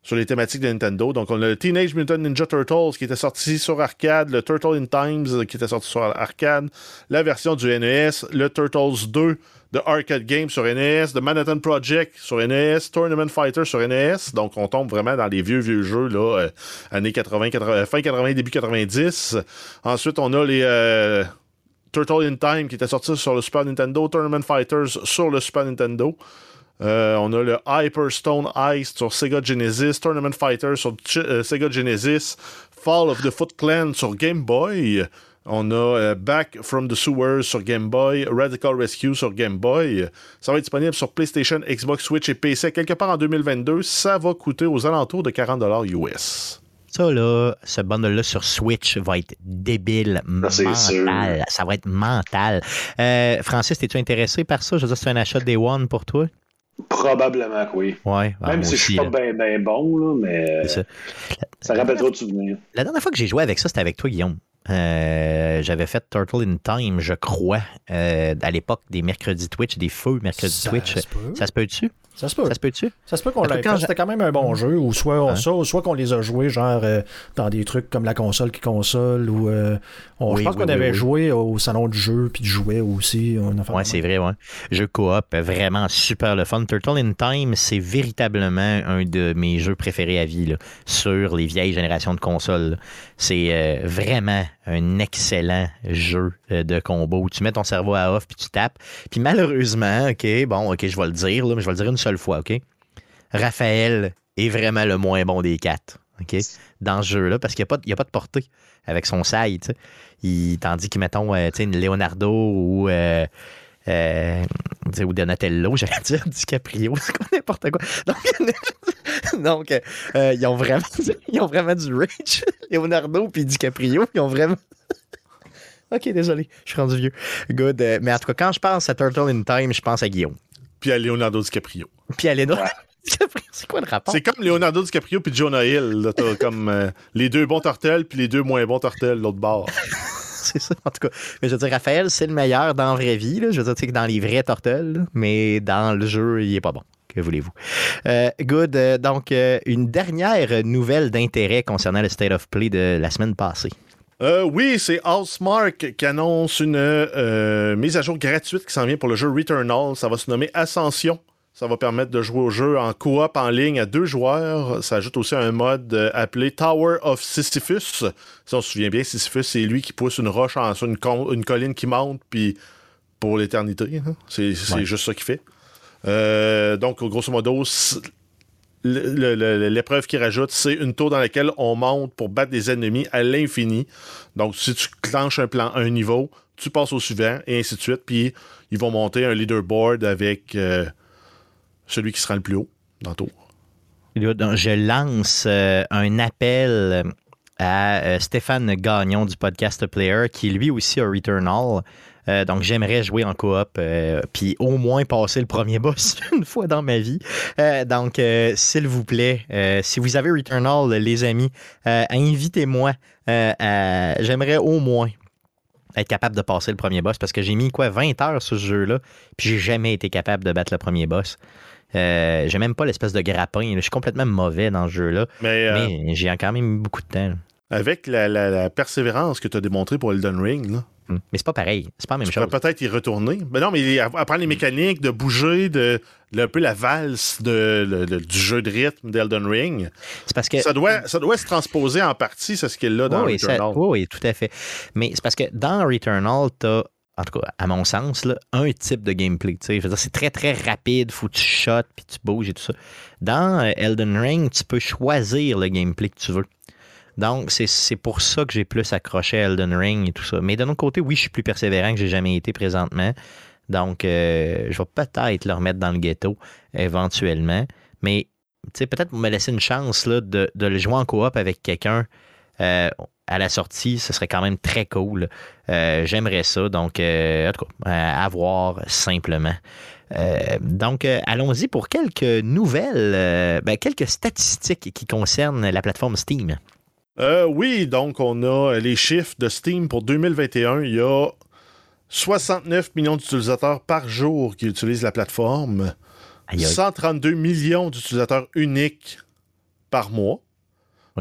sur les thématiques de Nintendo. Donc, on a le Teenage Mutant Ninja Turtles qui était sorti sur arcade, le Turtle in Times qui était sorti sur arcade, la version du NES, le Turtles 2 de Arcade Games sur NES, The Manhattan Project sur NES, Tournament Fighter sur NES. Donc, on tombe vraiment dans les vieux, vieux jeux, là, euh, années 80, fin 80, début 90. Ensuite, on a les euh, Turtle in Time qui était sorti sur le Super Nintendo, Tournament Fighters sur le Super Nintendo. Euh, on a le Hyperstone Ice sur Sega Genesis, Tournament Fighter sur euh, Sega Genesis, Fall of the Foot Clan sur Game Boy. On a euh, Back from the Sewers sur Game Boy, Radical Rescue sur Game Boy. Ça va être disponible sur PlayStation, Xbox, Switch et PC quelque part en 2022. Ça va coûter aux alentours de 40$ US. Ça, là, ce bundle-là sur Switch va être débile, mental. Ça va être mental. Francis, es-tu intéressé par ça? Je veux dire, c'est un achat Day One pour toi? Probablement que oui. Ouais, Même si je suis pas bien bon, là, mais ça. ça rappelle trop de souvenirs. La dernière fois que j'ai joué avec ça, c'était avec toi, Guillaume. Euh, j'avais fait Turtle in Time, je crois, euh, à l'époque des mercredis Twitch, des feux mercredis Twitch. Ça se peut dessus? Ça se peut. Ça se peut-tu? Ça se peut qu'on l'ait fait. C'était quand même un bon jeu, ou soit, soit qu'on les a joués, genre, euh, dans des trucs comme la console qui console, ou je pense qu'on avait joué au salon du jeu, puis de jouer aussi. Ouais, c'est vrai, ouais. Jeu coop, vraiment super le fun. Turtle in Time, c'est véritablement un de mes jeux préférés à vie, là, sur les vieilles générations de consoles. C'est vraiment un excellent jeu euh, de combo. Tu mets ton cerveau à off puis tu tapes. Puis malheureusement, OK, bon, OK, je vais le dire, mais je vais le dire une seule fois, OK? Raphaël est vraiment le moins bon des quatre, OK? Dans ce jeu-là, parce qu'il n'y a, pas de portée avec son. Il, tandis que, mettons, euh, une Leonardo ou... Euh, euh, ou Donatello, [laughs] j'allais dire DiCaprio, c'est n'importe quoi. Donc, [laughs] ils, ont vraiment, [laughs] ils ont vraiment du rage. Leonardo puis DiCaprio, ils ont vraiment. Ok, désolé, je suis rendu vieux. Good. Euh, mais en tout cas, quand je pense à Turtle in Time, je pense à Guillaume. Puis à Leonardo DiCaprio. Puis à Leonardo. [laughs] DiCaprio, c'est quoi le rapport? C'est comme Leonardo DiCaprio puis Jonah Hill. T'as [laughs] comme les deux bons tortels puis les deux moins bons tortels l'autre bord. [laughs] c'est ça, en tout cas. Mais je veux dire, Raphaël, c'est le meilleur dans la vraie vie. Là. Je veux dire, dans les vrais tortelles, mais dans le jeu, il est pas bon. Que voulez-vous? Euh, good. Euh, donc, euh, une dernière nouvelle d'intérêt concernant le State of Play de la semaine passée. Oui, c'est Housemark qui annonce une mise à jour gratuite qui s'en vient pour le jeu Returnal. Ça va se nommer Ascension. Ça va permettre de jouer au jeu en coop en ligne à deux joueurs. Ça ajoute aussi un mode euh, appelé Tower of Sisyphus. Si on se souvient bien, Sisyphus, c'est lui qui pousse une roche en une, une colline qui monte, puis pour l'éternité. Hein. C'est juste ça qu'il fait. Euh, donc, grosso modo, l'épreuve qu'il rajoute, c'est une tour dans laquelle on monte pour battre des ennemis à l'infini. Donc, si tu clenches un plan, un niveau, tu passes au suivant, et ainsi de suite. Puis, ils vont monter un leaderboard avec. Euh, celui qui sera le plus haut dans le tour. Je lance euh, un appel à euh, Stéphane Gagnon du podcast Player, qui lui aussi a Returnal. Euh, donc, j'aimerais jouer en coop, puis au moins passer le premier boss [laughs] une fois dans ma vie. donc, s'il vous plaît, si vous avez Returnal, les amis, invitez-moi. J'aimerais au moins être capable de passer le premier boss parce que j'ai mis quoi 20 heures sur ce jeu-là, puis j'ai jamais été capable de battre le premier boss. Euh, j'ai même pas l'espèce de grappin. Je suis complètement mauvais dans ce jeu-là. Mais, euh, j'ai quand même beaucoup de temps. Avec la, persévérance que tu as démontrée pour Elden Ring, là. Mais c'est pas pareil. C'est pas la même tu chose. peut-être y retourner. Mais non, mais apprendre les mécaniques, de bouger, de, un peu la valse de, du jeu de rythme d'Elden Ring. C'est parce que. Ça doit, ça doit se transposer en partie, c'est ce qu'il a dans Returnal. oui, tout à fait. Mais c'est parce que dans Returnal, tu as en tout cas, à mon sens, un type de gameplay. C'est très, très rapide, faut que tu shots, puis tu bouges et tout ça. Dans euh, Elden Ring, tu peux choisir le gameplay que tu veux. Donc, c'est pour ça que j'ai plus accroché à Elden Ring et tout ça. Mais d'un autre côté, oui, je suis plus persévérant que j'ai jamais été présentement. Donc, euh, je vais peut-être le remettre dans le ghetto éventuellement. Mais, peut-être me laisser une chance là, de, de le jouer en coop avec quelqu'un. Euh, à la sortie, ce serait quand même très cool. Euh, j'aimerais ça. Donc, en tout cas, à voir simplement. Donc, allons-y pour quelques nouvelles, ben, quelques statistiques qui concernent la plateforme Steam. Oui, donc on a les chiffres de Steam pour 2021. Il y a 69 millions d'utilisateurs par jour qui utilisent la plateforme. 132 millions d'utilisateurs uniques par mois.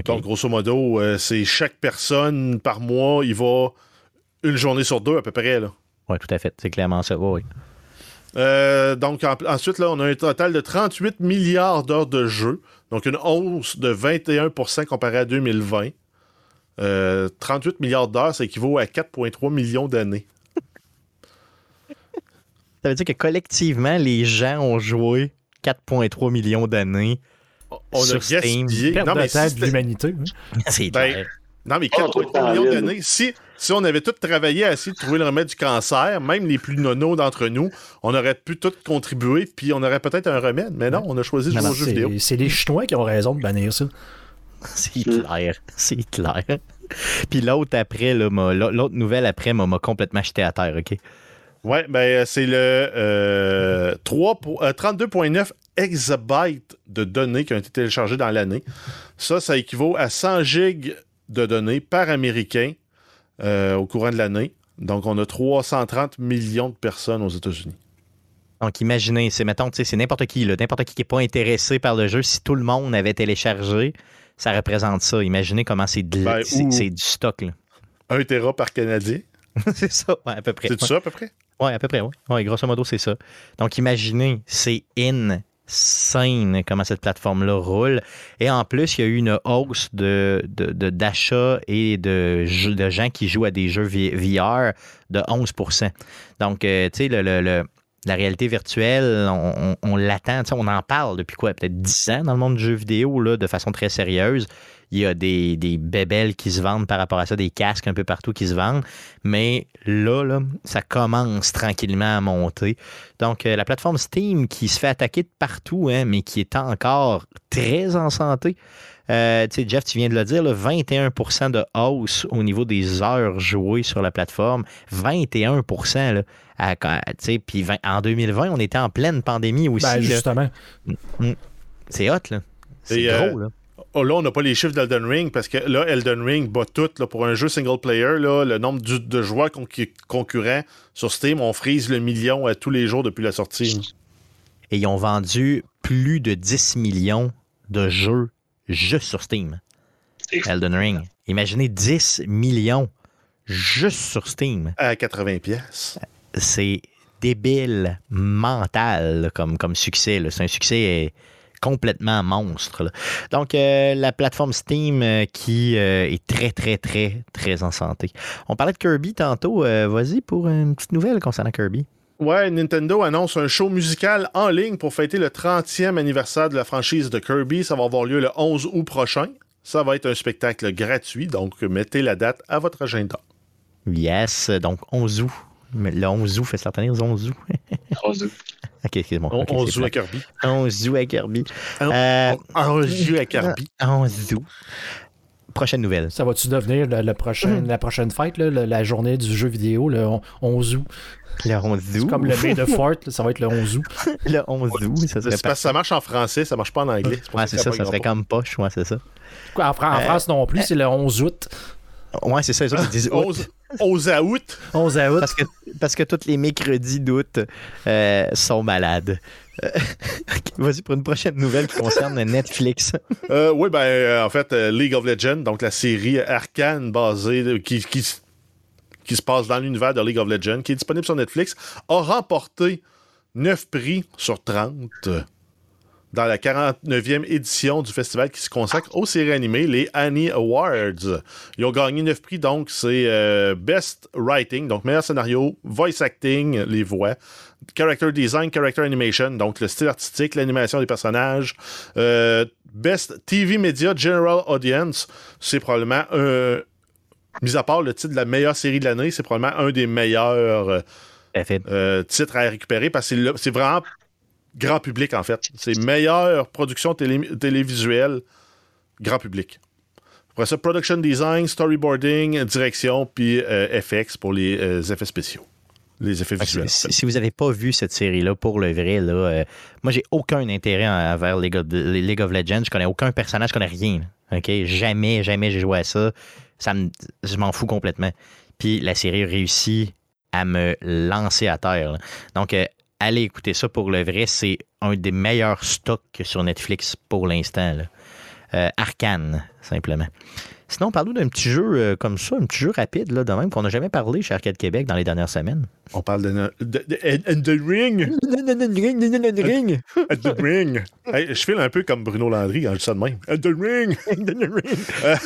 Donc, grosso modo, euh, c'est chaque personne par mois, il va une journée sur deux à peu près. Oui, tout à fait. C'est clairement ça. oui. Euh, donc, ensuite, là, on a un total de 38 milliards d'heures de jeu. Donc, une hausse de 21% comparé à 2020. 38 euh, milliards d'heures, ça équivaut à 4,3 millions d'années. ça veut dire que collectivement, les gens ont joué 4,3 millions d'années on a gaspillé. non, mais de l'humanité. C'est ben, Non, mais 4 millions d'années, si, si on avait tous travaillé à essayer de trouver le remède du cancer, même les plus nonos d'entre nous, on aurait pu tous contribuer, puis on aurait peut-être un remède. Mais non, on a choisi de jouer jeux vidéo. C'est les Chinois qui ont raison de bannir ça. C'est clair. C'est clair. Puis l'autre après, l'autre nouvelle après m'a complètement jeté à terre, OK? Ouais, ben c'est le euh, 32.9 euh, exabytes de données qui ont été téléchargées dans l'année. Ça, ça équivaut à 100 gigs de données par Américain euh, au courant de l'année. Donc, on a 330 millions de personnes aux États-Unis. Donc, imaginez, c'est mettons, c'est n'importe qui, n'importe qui qui n'est pas intéressé par le jeu. Si tout le monde avait téléchargé, ça représente ça. Imaginez comment c'est ben, du stock. Là. Un Tera par Canadien. [laughs] c'est ça, à peu près. C'est ça, à peu près? Oui, à peu près, oui. Ouais, grosso modo, c'est ça. Donc, imaginez, c'est in scène comment cette plateforme-là roule. Et en plus, il y a eu une hausse de, d'achats et de, de gens qui jouent à des jeux VR de 11% Donc, euh, tu sais, le, la réalité virtuelle, on, on l'attend, on en parle depuis quoi? Peut-être 10 ans dans le monde du jeu vidéo, là, de façon très sérieuse. Il y a des, des bébelles qui se vendent par rapport à ça, des casques un peu partout qui se vendent. Mais là, là ça commence tranquillement à monter. Donc, euh, la plateforme Steam qui se fait attaquer de partout, hein, mais qui est encore très en santé. Euh, tu sais, Jeff, tu viens de le dire, 21% de hausse au niveau des heures jouées sur la plateforme. 21 là, puis en 2020, on était en pleine pandémie aussi. Ben, justement. Mm, mm. C'est hot, là. C'est euh, gros, là. Oh, là, on n'a pas les chiffres d'Elden Ring parce que là, Elden Ring bat tout. Là, pour un jeu single player, là, le nombre de joueurs concurrents sur Steam, on frise le million à tous les jours depuis la sortie. Et ils ont vendu plus de 10 millions de jeux juste sur Steam. Elden Ring. Imaginez 10 millions juste sur Steam. À 80 pièces. C'est débile mental comme, comme succès. C'est un succès complètement monstre. Donc, euh, la plateforme Steam euh, qui euh, est très, très, très, très en santé. On parlait de Kirby tantôt. Vas-y pour une petite nouvelle concernant Kirby. Ouais, Nintendo annonce un show musical en ligne pour fêter le 30e anniversaire de la franchise de Kirby. Ça va avoir lieu le 11 août prochain. Ça va être un spectacle gratuit, donc mettez la date à votre agenda. Yes, donc 11 août. Le 11 août fait certains 11 août. 11 août. Ok, c'est bon. On, okay, on joue à Kirby. On joue à Kirby. On, euh, on joue à Kirby. [laughs] On joue. Prochaine nouvelle. Ça va-tu devenir la, prochaine, [laughs] la prochaine fête, là, la, journée du jeu vidéo, le 11 août? Le 11 août. C'est comme le May de Fort, ça va être le 11 août. le 11 août, ça serait parce que ça marche en français, ça marche pas en anglais. Ouais, c'est ça, ça, serait comme poche, ouais, c'est ça. en, en euh, France non plus, c'est le 11 août. Ouais, c'est ça, ils disent 11, 11 août. 11 août. Parce que, parce que tous les mercredis d'août euh, sont malades. Euh, [laughs] Vas-y pour une prochaine nouvelle qui concerne Netflix. Euh, oui, ben, euh, en fait, euh, League of Legends, donc la série arcane basée, qui, qui, qui se passe dans l'univers de League of Legends, qui est disponible sur Netflix, a remporté 9 prix sur 30 dans la 49e édition du festival qui se consacre aux séries animées, les Annie Awards. Ils ont gagné 9 prix, donc c'est euh, Best Writing, donc meilleur scénario, Voice Acting, les voix, Character Design, Character Animation, donc le style artistique, l'animation des personnages, euh, Best TV Media General Audience, c'est probablement un... Mis à part le titre de la meilleure série de l'année, c'est probablement un des meilleurs euh, titres à récupérer parce que c'est vraiment grand public, en fait. C'est meilleure production télé télévisuelle grand public. Après ça, production design, storyboarding, direction, puis euh, FX pour les euh, effets spéciaux. Les effets visuels. Si, si vous n'avez pas vu cette série-là, pour le vrai, là, euh, moi, j'ai aucun intérêt envers League of, League of Legends. Je connais aucun personnage, je connais rien. OK? Jamais, jamais j'ai joué à ça. ça me, je m'en fous complètement. Puis la série réussit à me lancer à terre. Là. Donc, euh, allez écouter ça pour le vrai. C'est un des meilleurs stocks sur Netflix pour l'instant. Euh, Arcane, simplement. Sinon, parlons d'un petit jeu euh, comme ça, un petit jeu rapide, là, de même, qu'on n'a jamais parlé chez Arcade Québec dans les dernières semaines. On parle de, de, de, de Ring. [laughs] The Ring. The Ring. [laughs] Hey, je file un peu comme Bruno Landry quand je dis ça de même. The [laughs] Ring. Euh,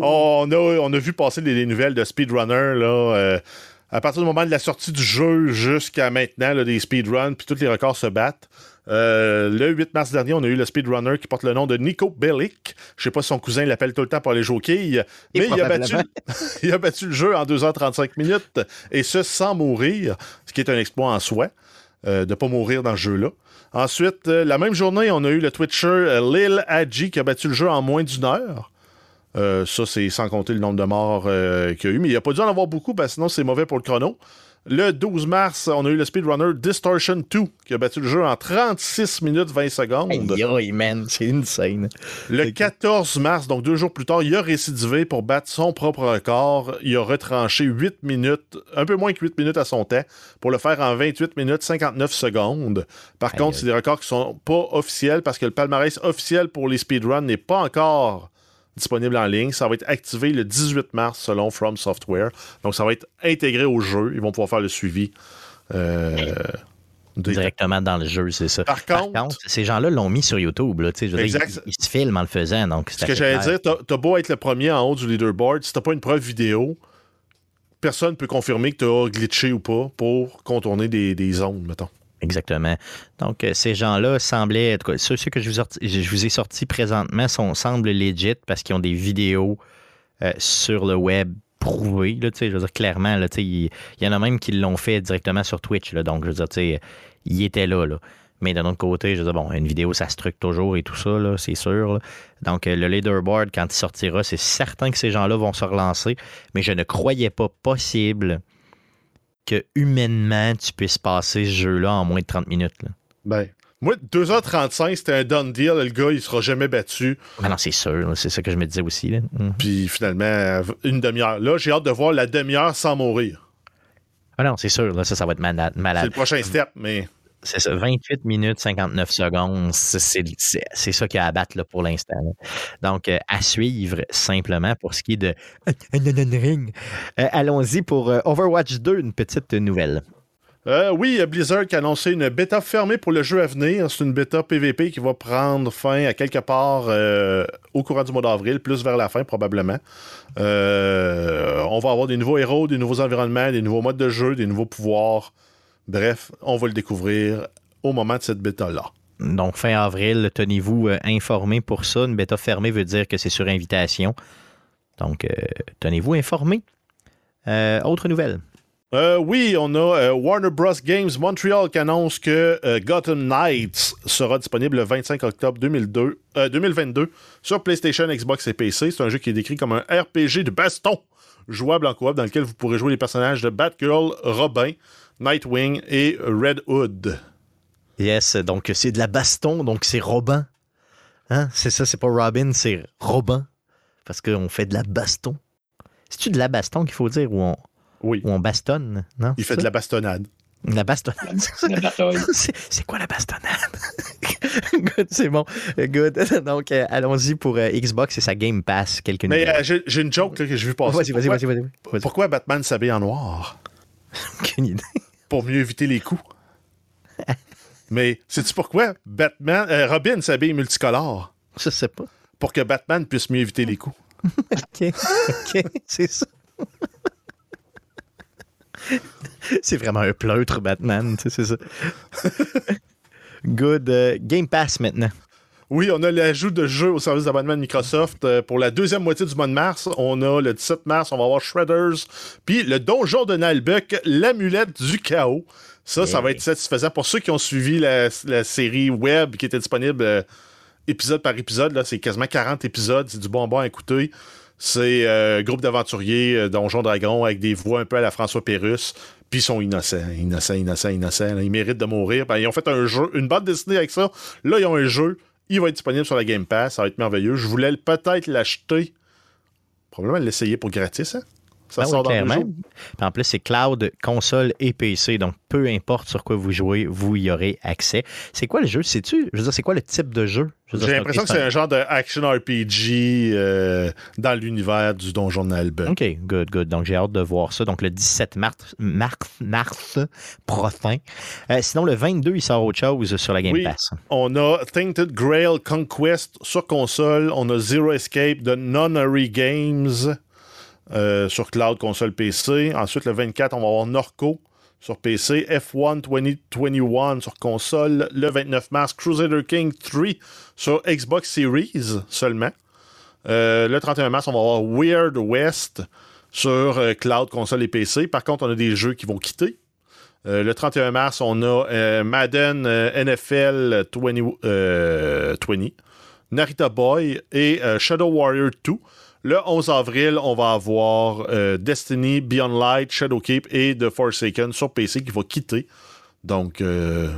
on, a, on a vu passer les, les nouvelles de Speedrunner, là. Euh, à partir du moment de la sortie du jeu jusqu'à maintenant, là, des speedruns, puis tous les records se battent. Euh, le 8 mars dernier, on a eu le speedrunner qui porte le nom de Nico Bellic. Je sais pas si son cousin l'appelle tout le temps pour au quilles, mais il a, battu, [laughs] il a, battu, le jeu en 2h35 minutes, et ce sans mourir, ce qui est un exploit en soi, euh, de ne pas mourir dans ce jeu-là. Ensuite, euh, la même journée, on a eu le Twitcher Lil Hadji qui a battu le jeu en moins d'une heure. Euh, ça, c'est sans compter le nombre de morts euh, qu'il y a eu. Mais il n'y a pas dû en avoir beaucoup, parce que sinon, c'est mauvais pour le chrono. Le 12 mars, on a eu le speedrunner Distortion 2 qui a battu le jeu en 36 minutes 20 secondes. Aïe, man, c'est insane. Le 14 mars, donc deux jours plus tard, il a récidivé pour battre son propre record. Il a retranché 8 minutes, un peu moins que 8 minutes à son temps, pour le faire en 28 minutes 59 secondes. Par contre, c'est des records qui sont pas officiels parce que le palmarès officiel pour les speedruns n'est pas encore disponible en ligne. Ça va être activé le 18 mars selon From Software. Donc, ça va être intégré au jeu. Ils vont pouvoir faire le suivi. Euh, Directement dans le jeu, c'est ça. Par contre, Par contre ces gens-là l'ont mis sur YouTube. Là, je exact. Dire, ils, ils, se filment en le faisant. Donc ce que j'allais dire, t'as, t'as beau être le premier en haut du leaderboard, si t'as pas une preuve vidéo, personne ne peut confirmer que tu as glitché ou pas pour contourner des, des zones, mettons. Exactement. Donc, euh, ces gens-là semblaient être. Ceux, ceux que je vous, ai sortis présentement semblent legit parce qu'ils ont des vidéos euh, sur le web prouvées. Je veux dire, clairement, il y, y, en a même qui l'ont fait directement sur Twitch. Donc, je veux dire, ils étaient là, là. Mais d'un autre côté, je veux dire, bon, une vidéo, ça se truque toujours et tout ça, c'est sûr. Donc, euh, le leaderboard, quand il sortira, c'est certain que ces gens-là vont se relancer. Mais je ne croyais pas possible que humainement, tu puisses passer ce jeu-là en moins de 30 minutes. Là. Ben, moi, 2h35, c'était un done deal. Le gars, il sera jamais battu. Ah non, c'est sûr. C'est ça que je me disais aussi. Là. Mm. Puis finalement, une demi-heure. Là, j'ai hâte de voir la demi-heure sans mourir. Ah non, c'est sûr. Là, ça, ça va être malade. malade. C'est le prochain step, mais... C'est ça, 28 minutes 59 secondes, c'est ça qu'il y a à battre là, pour l'instant. Donc, euh, à suivre simplement pour ce qui est de ring. Euh, Allons-y pour euh, Overwatch 2, une petite nouvelle. Euh, oui, Blizzard qui a annoncé une bêta fermée pour le jeu à venir. C'est une bêta PVP qui va prendre fin à quelque part euh, au courant du mois d'avril, plus vers la fin probablement. Euh, on va avoir des nouveaux héros, des nouveaux environnements, des nouveaux modes de jeu, des nouveaux pouvoirs. Bref, on va le découvrir au moment de cette bêta-là. Donc, fin avril, tenez-vous euh, informé pour ça. Une bêta fermée veut dire que c'est sur invitation. Donc, euh, tenez-vous informé. Euh, autre nouvelle. Euh, oui, on a Warner Bros. Games Montreal qui annonce que Gotham Knights sera disponible le 25 octobre 2002, 2022 sur PlayStation, Xbox et PC. C'est un jeu qui est décrit comme un RPG de baston jouable en coop dans lequel vous pourrez jouer les personnages de Batgirl, Robin, Nightwing et Red Hood. Yes, donc c'est de la baston, donc c'est Robin. Hein? C'est ça, c'est pas Robin, c'est Robin. Parce qu'on fait de la baston. C'est-tu de la baston qu'il faut dire ou on, oui. on bastonne? Non, Il fait de la bastonnade. La bastonnade. [laughs] c'est quoi la bastonnade? [laughs] Good, c'est bon. Good. [laughs] Donc, euh, allons-y pour euh, Xbox et sa Game Pass. Quelques Mais euh, j'ai une joke là, que je veux passer. Vas-y, vas-y, vas-y. Vas pourquoi Batman s'habille en noir? Aucune idée. Pour mieux éviter les coups. [laughs] Mais sais-tu pourquoi Batman, Robin s'habille multicolore? Je sais pas. Pour que Batman puisse mieux éviter les coups. [laughs] OK. OK, c'est ça. c'est vraiment un pleutre, Batman, c'est ça. [laughs] Good. Euh, Game Pass maintenant. Oui, on a l'ajout de jeux au service d'abonnement de Microsoft. Euh, pour la deuxième moitié du mois de mars, on a le 17 mars, on va avoir Shredders, puis le donjon de Nalbuck, l'amulette du chaos. Ça, ça va être satisfaisant pour ceux qui ont suivi la, série web qui était disponible euh, épisode par épisode. Là, c'est quasiment 40 épisodes. C'est du bonbon à écouter. C'est un groupe d'aventuriers, Donjon Dragon, avec des voix un peu à la François Pérus. Puis ils sont innocents, innocents, innocents, innocents. Ils méritent de mourir. Ben, ils ont fait un jeu, une bande dessinée avec ça. Là, ils ont un jeu. Il va être disponible sur la Game Pass. Ça va être merveilleux. Je voulais peut-être l'acheter. Probablement l'essayer pour gratis. Hein? Ça ben sort dans clairement. en plus, c'est cloud, console et PC. Donc, peu importe sur quoi vous jouez, vous y aurez accès. C'est quoi le jeu? Sais-tu? Je veux dire, c'est quoi le type de jeu? J'ai l'impression que c'est un genre de action RPG euh, dans l'univers du Donjon de. OK, good, good. Donc, j'ai hâte de voir ça. Donc, le 17 mars, mars, mars prochain. Euh, sinon, le 22, il sort autre chose sur la Game Pass. On a Tainted Grail Conquest sur console. On a Zero Escape de Nonary Games. Euh, sur cloud, console PC. Ensuite, le 24, on va avoir Norco sur PC, F1 2021 sur console. Le 29 mars, Crusader King 3 sur Xbox Series seulement. Euh, le 31 mars, on va avoir Weird West sur euh, cloud, console et PC. Par contre, on a des jeux qui vont quitter. le 31 mars, on a Madden NFL 20, 20, Narita Boy et Shadow Warrior 2. Le 11 avril, on va avoir euh, Destiny, Beyond Light, Shadowkeep et The Forsaken sur PC qui va quitter. Donc. Euh,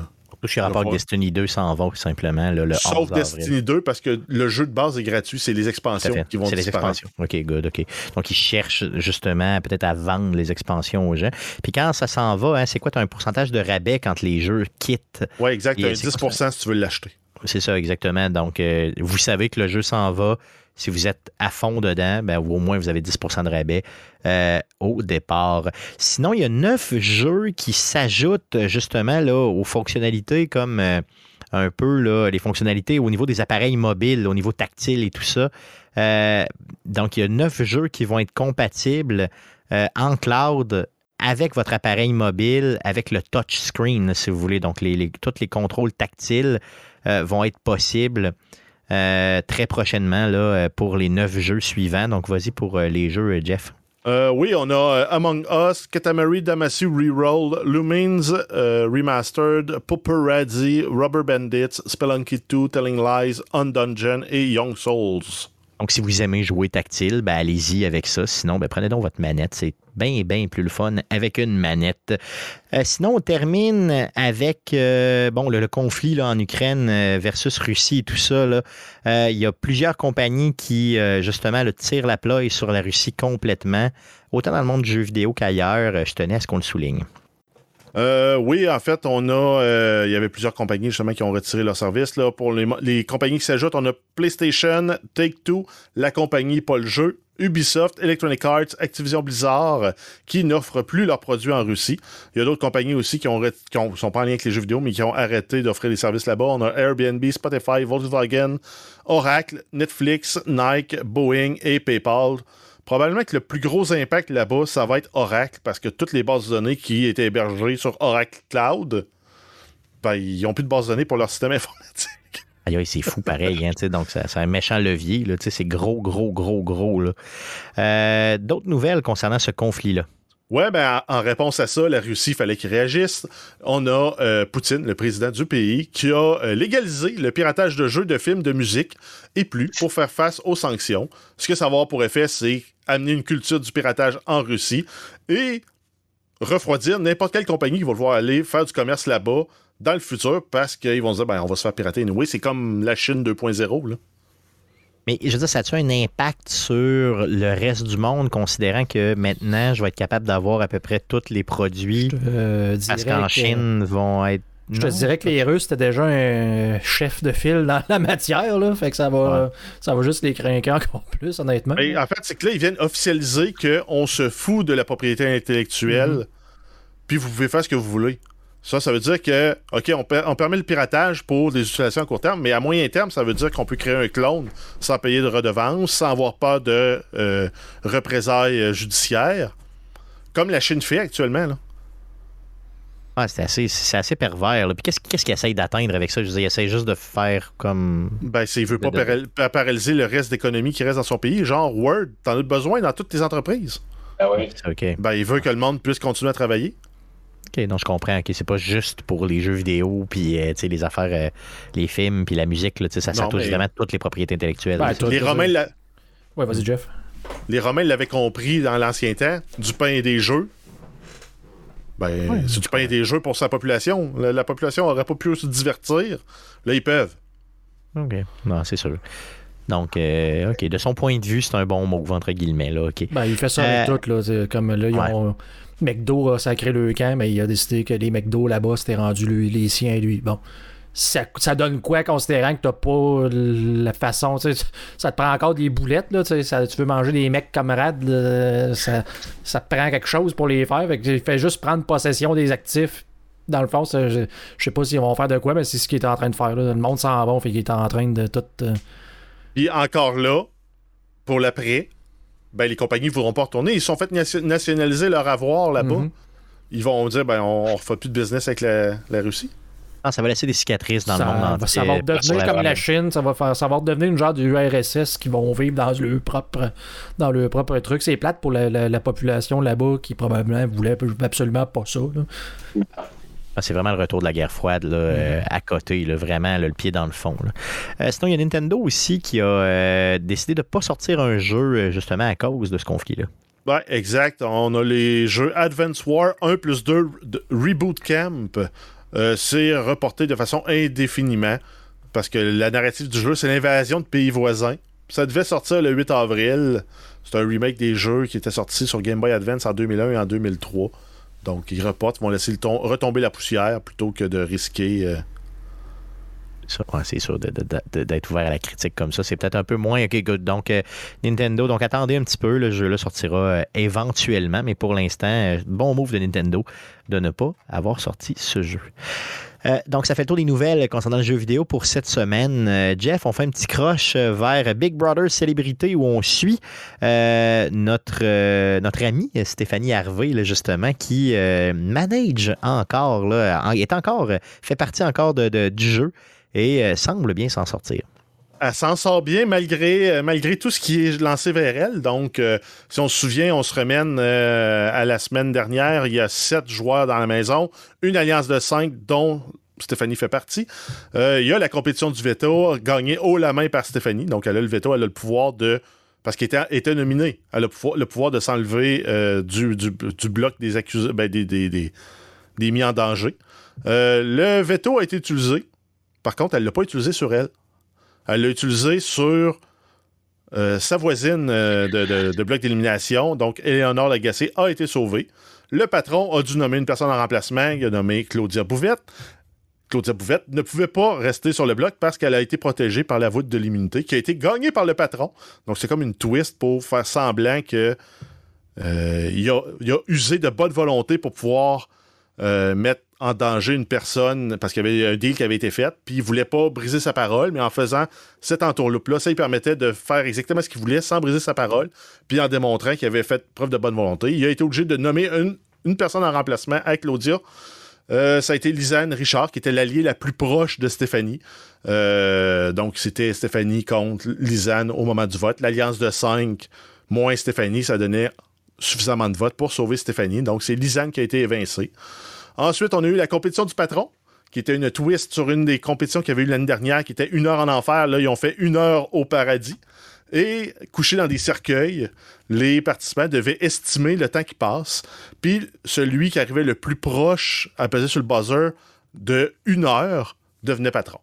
je suis rapport que Destiny 2 s'en va simplement le Sauf Destiny 2 parce que le jeu de base est gratuit, c'est les expansions qui vont C'est les expansions. OK, good, OK. Donc ils cherchent justement peut-être à vendre les expansions aux gens. Puis quand ça s'en va, hein, c'est quoi, tu as un pourcentage de rabais quand les jeux quittent? Oui, exact. 10% si tu veux l'acheter. C'est ça, exactement. Donc, euh, vous savez que le jeu s'en va. Si vous êtes à fond dedans, ben, au moins vous avez 10% de rabais euh, au départ. Sinon, il y a neuf jeux qui s'ajoutent justement là, aux fonctionnalités comme euh, un peu là, les fonctionnalités au niveau des appareils mobiles, au niveau tactile et tout ça. Euh, donc, il y a neuf jeux qui vont être compatibles en cloud avec votre appareil mobile, avec le touchscreen, si vous voulez. Donc, les, tous les contrôles tactiles vont être possibles euh, très prochainement là, euh, pour les neuf jeux suivants. Donc, vas-y pour euh, les jeux, Jeff. oui, on a Among Us, Katamari Damacy Reroll, Lumines Remastered, Radzi, Rubber Bandits, Spelunky 2, Telling Lies, Undungeon et Young Souls. Donc, si vous aimez jouer tactile, ben, allez-y avec ça. Sinon, ben, prenez donc votre manette. C'est bien, bien plus le fun avec une manette. Euh, sinon, on termine avec euh, bon, le, conflit en Ukraine euh, versus Russie et tout ça. Il y a plusieurs compagnies qui, justement, le tirent la ploie sur la Russie complètement, autant dans le monde du jeu vidéo qu'ailleurs. Je tenais à ce qu'on le souligne. Euh, oui, en fait, on a. Euh, il y avait plusieurs compagnies justement qui ont retiré leur service. Pour les, compagnies qui s'ajoutent, on a PlayStation, Take-Two, la compagnie Pas le jeu, Ubisoft, Electronic Arts, Activision Blizzard, qui n'offrent plus leurs produits en Russie. Il y a d'autres compagnies aussi qui, ont, sont pas en lien avec les jeux vidéo, mais qui ont arrêté d'offrir des services là-bas. On a Airbnb, Spotify, Volkswagen, Oracle, Netflix, Nike, Boeing et PayPal. Probablement que le plus gros impact là-bas, ça va être Oracle, parce que toutes les bases de données qui étaient hébergées sur Oracle Cloud, ben, ils n'ont plus de bases de données pour leur système [laughs] informatique. Aïe, c'est fou pareil, hein, donc c'est un méchant levier, c'est gros, gros, gros, gros. Euh, d'autres nouvelles concernant ce conflit-là? Ouais, ben en réponse à ça, la Russie fallait qu'il réagisse. On a euh, Poutine, le président du pays, qui a euh, légalisé le piratage de jeux, de films, de musique et plus pour faire face aux sanctions. Ce que ça va avoir pour effet, c'est amener une culture du piratage en Russie et refroidir n'importe quelle compagnie qui va vouloir aller faire du commerce là-bas dans le futur parce qu'ils vont se dire ben, on va se faire pirater. Oui, c'est comme la Chine 2.0. Mais je veux dire, ça a-tu un impact sur le reste du monde, considérant que maintenant, je vais être capable d'avoir à peu près tous les produits? parce qu'en Chine, vont être je te dirais que les Russes, c'était déjà un chef de file dans la matière, là. Fait que ça va, ça va juste les craquer encore plus, honnêtement. en fait, c'est que là, ils viennent officialiser qu'on se fout de la propriété intellectuelle, mhm. puis vous pouvez faire ce que vous voulez. Ça, ça veut dire que, OK, on, permet le piratage pour des utilisations à court terme, mais à moyen terme, ça veut dire qu'on peut créer un clone sans payer de redevances, sans avoir pas de euh, représailles judiciaires, comme la Chine fait actuellement. Là c'est assez, assez, pervers. Puis qu'est-ce qu'il essaye d'atteindre avec ça? Je veux il essaye juste de faire comme. Ben, s'il veut pas paralyser le reste d'économie qui reste dans son pays, genre Word, t'en as besoin dans toutes tes entreprises. Ah oui. Ben, il veut que le monde puisse continuer à travailler. OK, je comprends. OK, c'est pas juste pour les jeux vidéo, puis euh, les affaires, euh, les films, puis la musique. Là, ça, ça touche vraiment toutes les propriétés intellectuelles. Ben, les Romains... Ouais, vas-y, Jeff. Les Romains l'avaient compris dans l'ancien temps, du pain et des jeux. Ben, si tu payes des jeux pour sa population, la, population n'aurait pas pu se divertir. Là, ils peuvent. OK. Non, c'est sûr. Donc, euh, OK, de son point de vue, c'est un bon mot, entre guillemets. Là, OK. Ben, il fait ça avec euh, tout. Là, comme là, ils ont, McDo a sacré le camp, mais il a décidé que les McDo là-bas, c'était rendu les siens lui. Bon ça, donne quoi considérant que t'as pas la façon, ça te prend encore des boulettes, là, ça, tu veux manger des mecs camarades, ça, ça, te prend quelque chose pour les faire. Fait, fait juste prendre possession des actifs. Dans le fond, je, sais pas s'ils vont faire de quoi, mais c'est ce qu'il est en train de faire. Le monde s'en va, fait qu'il est en train de tout. Euh, Puis encore là, pour l'après, ben, les compagnies ne voudront pas retourner. Ils sont fait nationaliser leur avoir là-bas. Mm-hmm. Ils vont dire ben on ne refait plus de business avec la Russie. Ah, ça va laisser des cicatrices dans le monde Ça va devenir comme la Chine, ça va, faire, ça va devenir une genre de URSS qui vont vivre dans leur propre, dans leur propre truc. C'est plate pour la, population là-bas qui probablement voulait absolument pas ça. Ah, c'est vraiment le retour de la guerre froide là, euh, à côté, là, vraiment le pied dans le fond. Euh, sinon, il y a Nintendo aussi qui a euh, décidé de ne pas sortir un jeu justement à cause de ce conflit-là. Ouais, exact. On a les jeux Advance War 1 plus 2 Reboot Camp c'est reporté de façon indéfiniment parce que la narrative du jeu, c'est l'invasion de pays voisins. Ça devait sortir le 8 avril. C'est un remake des jeux qui était sorti sur Game Boy Advance en 2001 et en 2003. Donc, ils reportent, vont laisser retomber la poussière plutôt que de risquer euh, c'est sûr, d'être ouvert à la critique comme ça. C'est peut-être un peu moins. OK, good. Donc, euh, Nintendo, donc attendez un petit peu. Le jeu-là sortira euh, éventuellement, mais pour l'instant, euh, bon move de Nintendo de ne pas avoir sorti ce jeu. Donc, ça fait le tour des nouvelles concernant le jeu vidéo pour cette semaine. Jeff, on fait un petit croche vers Big Brother Célébrité où on suit notre, notre amie Stéphanie Harvey, justement, qui manage encore, là, est encore, fait partie encore de, du jeu et euh, semble bien s'en sortir. Elle s'en sort bien malgré, euh, malgré tout ce qui est lancé vers elle. Donc, euh, si on se souvient, on se remène à la semaine dernière. Il y a sept joueurs dans la maison, une alliance de cinq, dont Stéphanie fait partie. il y a la compétition du veto, gagnée haut la main par Stéphanie. Donc, elle a le veto, elle a le pouvoir de. Parce qu'elle était, nominée. Elle a le pouvoir, de s'enlever du, bloc des accusés, ben, des, des, mis en danger. le veto a été utilisé. Par contre, elle ne l'a pas utilisé sur elle. Elle l'a utilisé sur euh, sa voisine euh, de, bloc d'élimination. Donc, Eleonore Lagacé a été sauvée. Le patron a dû nommer une personne en remplacement. Il a nommé Claudia Bouvette. Claudia Bouvette ne pouvait pas rester sur le bloc parce qu'elle a été protégée par la voûte de l'immunité qui a été gagnée par le patron. Donc, c'est comme une twist pour faire semblant que euh, a, usé de bonne volonté pour pouvoir mettre en danger une personne parce qu'il y avait un deal qui avait été fait, puis il voulait pas briser sa parole, mais en faisant cet entourloupe-là, ça lui permettait de faire exactement ce qu'il voulait sans briser sa parole, puis en démontrant qu'il avait fait preuve de bonne volonté. Il a été obligé de nommer une, personne en remplacement avec Claudia. Euh, ça a été Lisanne Richard, qui était l'allié la plus proche de Stéphanie. Euh, donc, c'était Stéphanie contre Lisanne au moment du vote. L'alliance de 5 moins Stéphanie, ça donnait suffisamment de votes pour sauver Stéphanie. Donc, c'est Lisanne qui a été évincée. Ensuite, on a eu la compétition du patron, qui était une twist sur une des compétitions qu'il y avait eu l'année dernière, qui était une heure en enfer. Là, ils ont fait une heure au paradis. Et couchés dans des cercueils, les participants devaient estimer le temps qui passe. Puis celui qui arrivait le plus proche à peser sur le buzzer de une heure devenait patron.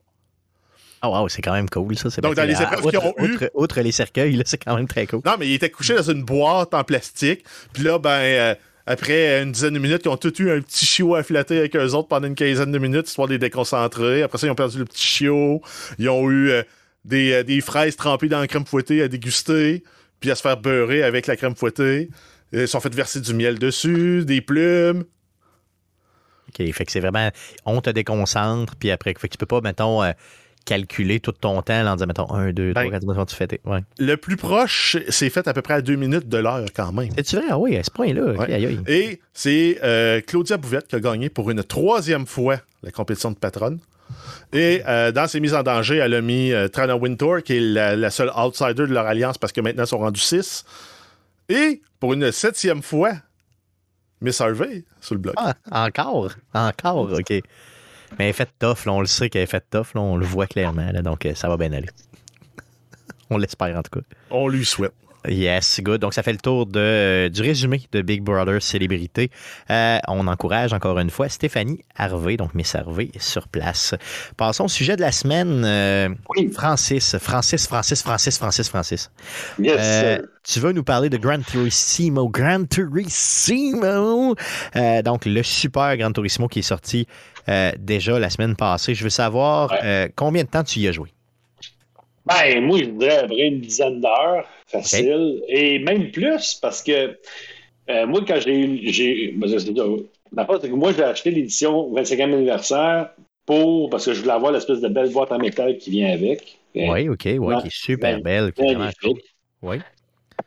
Oh wow, c'est quand même cool, ça. Donc, dans les épreuves qu'ils ont eu... Outre, les cercueils, c'est quand même très cool. Non, mais il était couché dans une boîte en plastique. Puis là, ben, euh, après une dizaine de minutes, ils ont tous eu un petit chiot à flatter avec eux autres pendant une quinzaine de minutes, histoire de les déconcentrer. Après ça, ils ont perdu le petit chiot. Ils ont eu euh, des, des, fraises trempées dans la crème fouettée à déguster, puis à se faire beurrer avec la crème fouettée. Ils sont fait verser du miel dessus, des plumes. OK, fait que c'est vraiment... On te déconcentre, puis après, fait que tu peux pas, mettons calculer tout ton temps en disant, mettons, 1, 2, 3, 4, 5, tu fais. Ouais. Le plus proche, c'est fait à peu près à 2 minutes de l'heure quand même. C'est-tu vrai? Ah oui, à ce point-là. Et c'est euh, Claudia Bouvette qui a gagné pour une troisième fois la compétition de patronne. Et euh, dans ses mises en danger, elle a mis euh, Trana Wintour, qui est la, seule outsider de leur alliance parce que maintenant ils sont rendus 6. Et pour une septième fois, Miss Harvey sur le bloc. Ah, encore? Encore, OK. Mais elle est faite on le sait qu'elle est faite on le voit clairement, donc euh, ça va bien aller. on l'espère en tout cas. On lui souhaite. Yes, good. Donc, ça fait le tour de, euh, du résumé de Big Brother Célébrité. Euh, on encourage encore une fois Stéphanie Harvey, donc Miss Harvey, sur place. Passons au sujet de la semaine. oui. Francis, Francis, Francis, Francis, Francis, Francis. Yes, tu veux nous parler de Gran Turismo. Gran Turismo! donc, le super Gran Turismo qui est sorti euh, déjà la semaine passée. Je veux savoir euh, combien de temps tu y as joué? Ben, moi, je dirais à une dizaine d'heures, facile. Et même plus, parce que euh, moi, quand j'ai. Ben, que moi, j'ai acheté l'édition 25e anniversaire pour. Parce que je voulais avoir l'espèce de belle boîte en métal qui vient avec. Oui, OK, oui, qui est super belle. oui.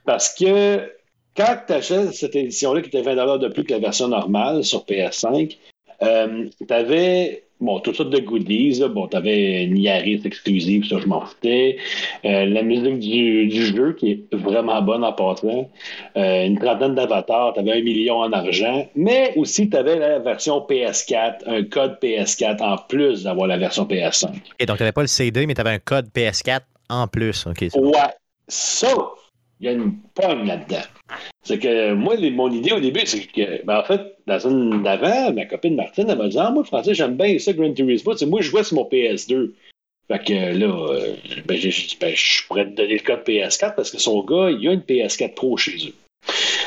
Parce que quand tu achètes cette édition-là qui était 20 de plus que la version normale sur PS5, euh, tu avais bon, toutes sortes de goodies. Bon, tu avais une Yaris exclusive, ça, je m'en foutais. Euh, la musique du, jeu, qui est vraiment bonne en passant. Euh, une trentaine d'avatars, tu avais un million en argent. Mais aussi, tu avais la version PS4, un code PS4 en plus d'avoir la version PS5. Et donc, tu n'avais pas le CD, mais tu avais un code PS4 en plus. ouais. Ça, il y a une pogne là-dedans. C'est que moi, mon idée au début, c'est que, ben, en fait, la zone d'avant, ma copine Martine, elle m'a dit Ah, moi, Français, j'aime bien ça, Grand Turismo. moi, je jouais sur mon PS2. Fait que là, euh, ben, j'ai dit ben, je pourrais te donner le code PS4 parce que son gars, il a une PS4 Pro chez eux.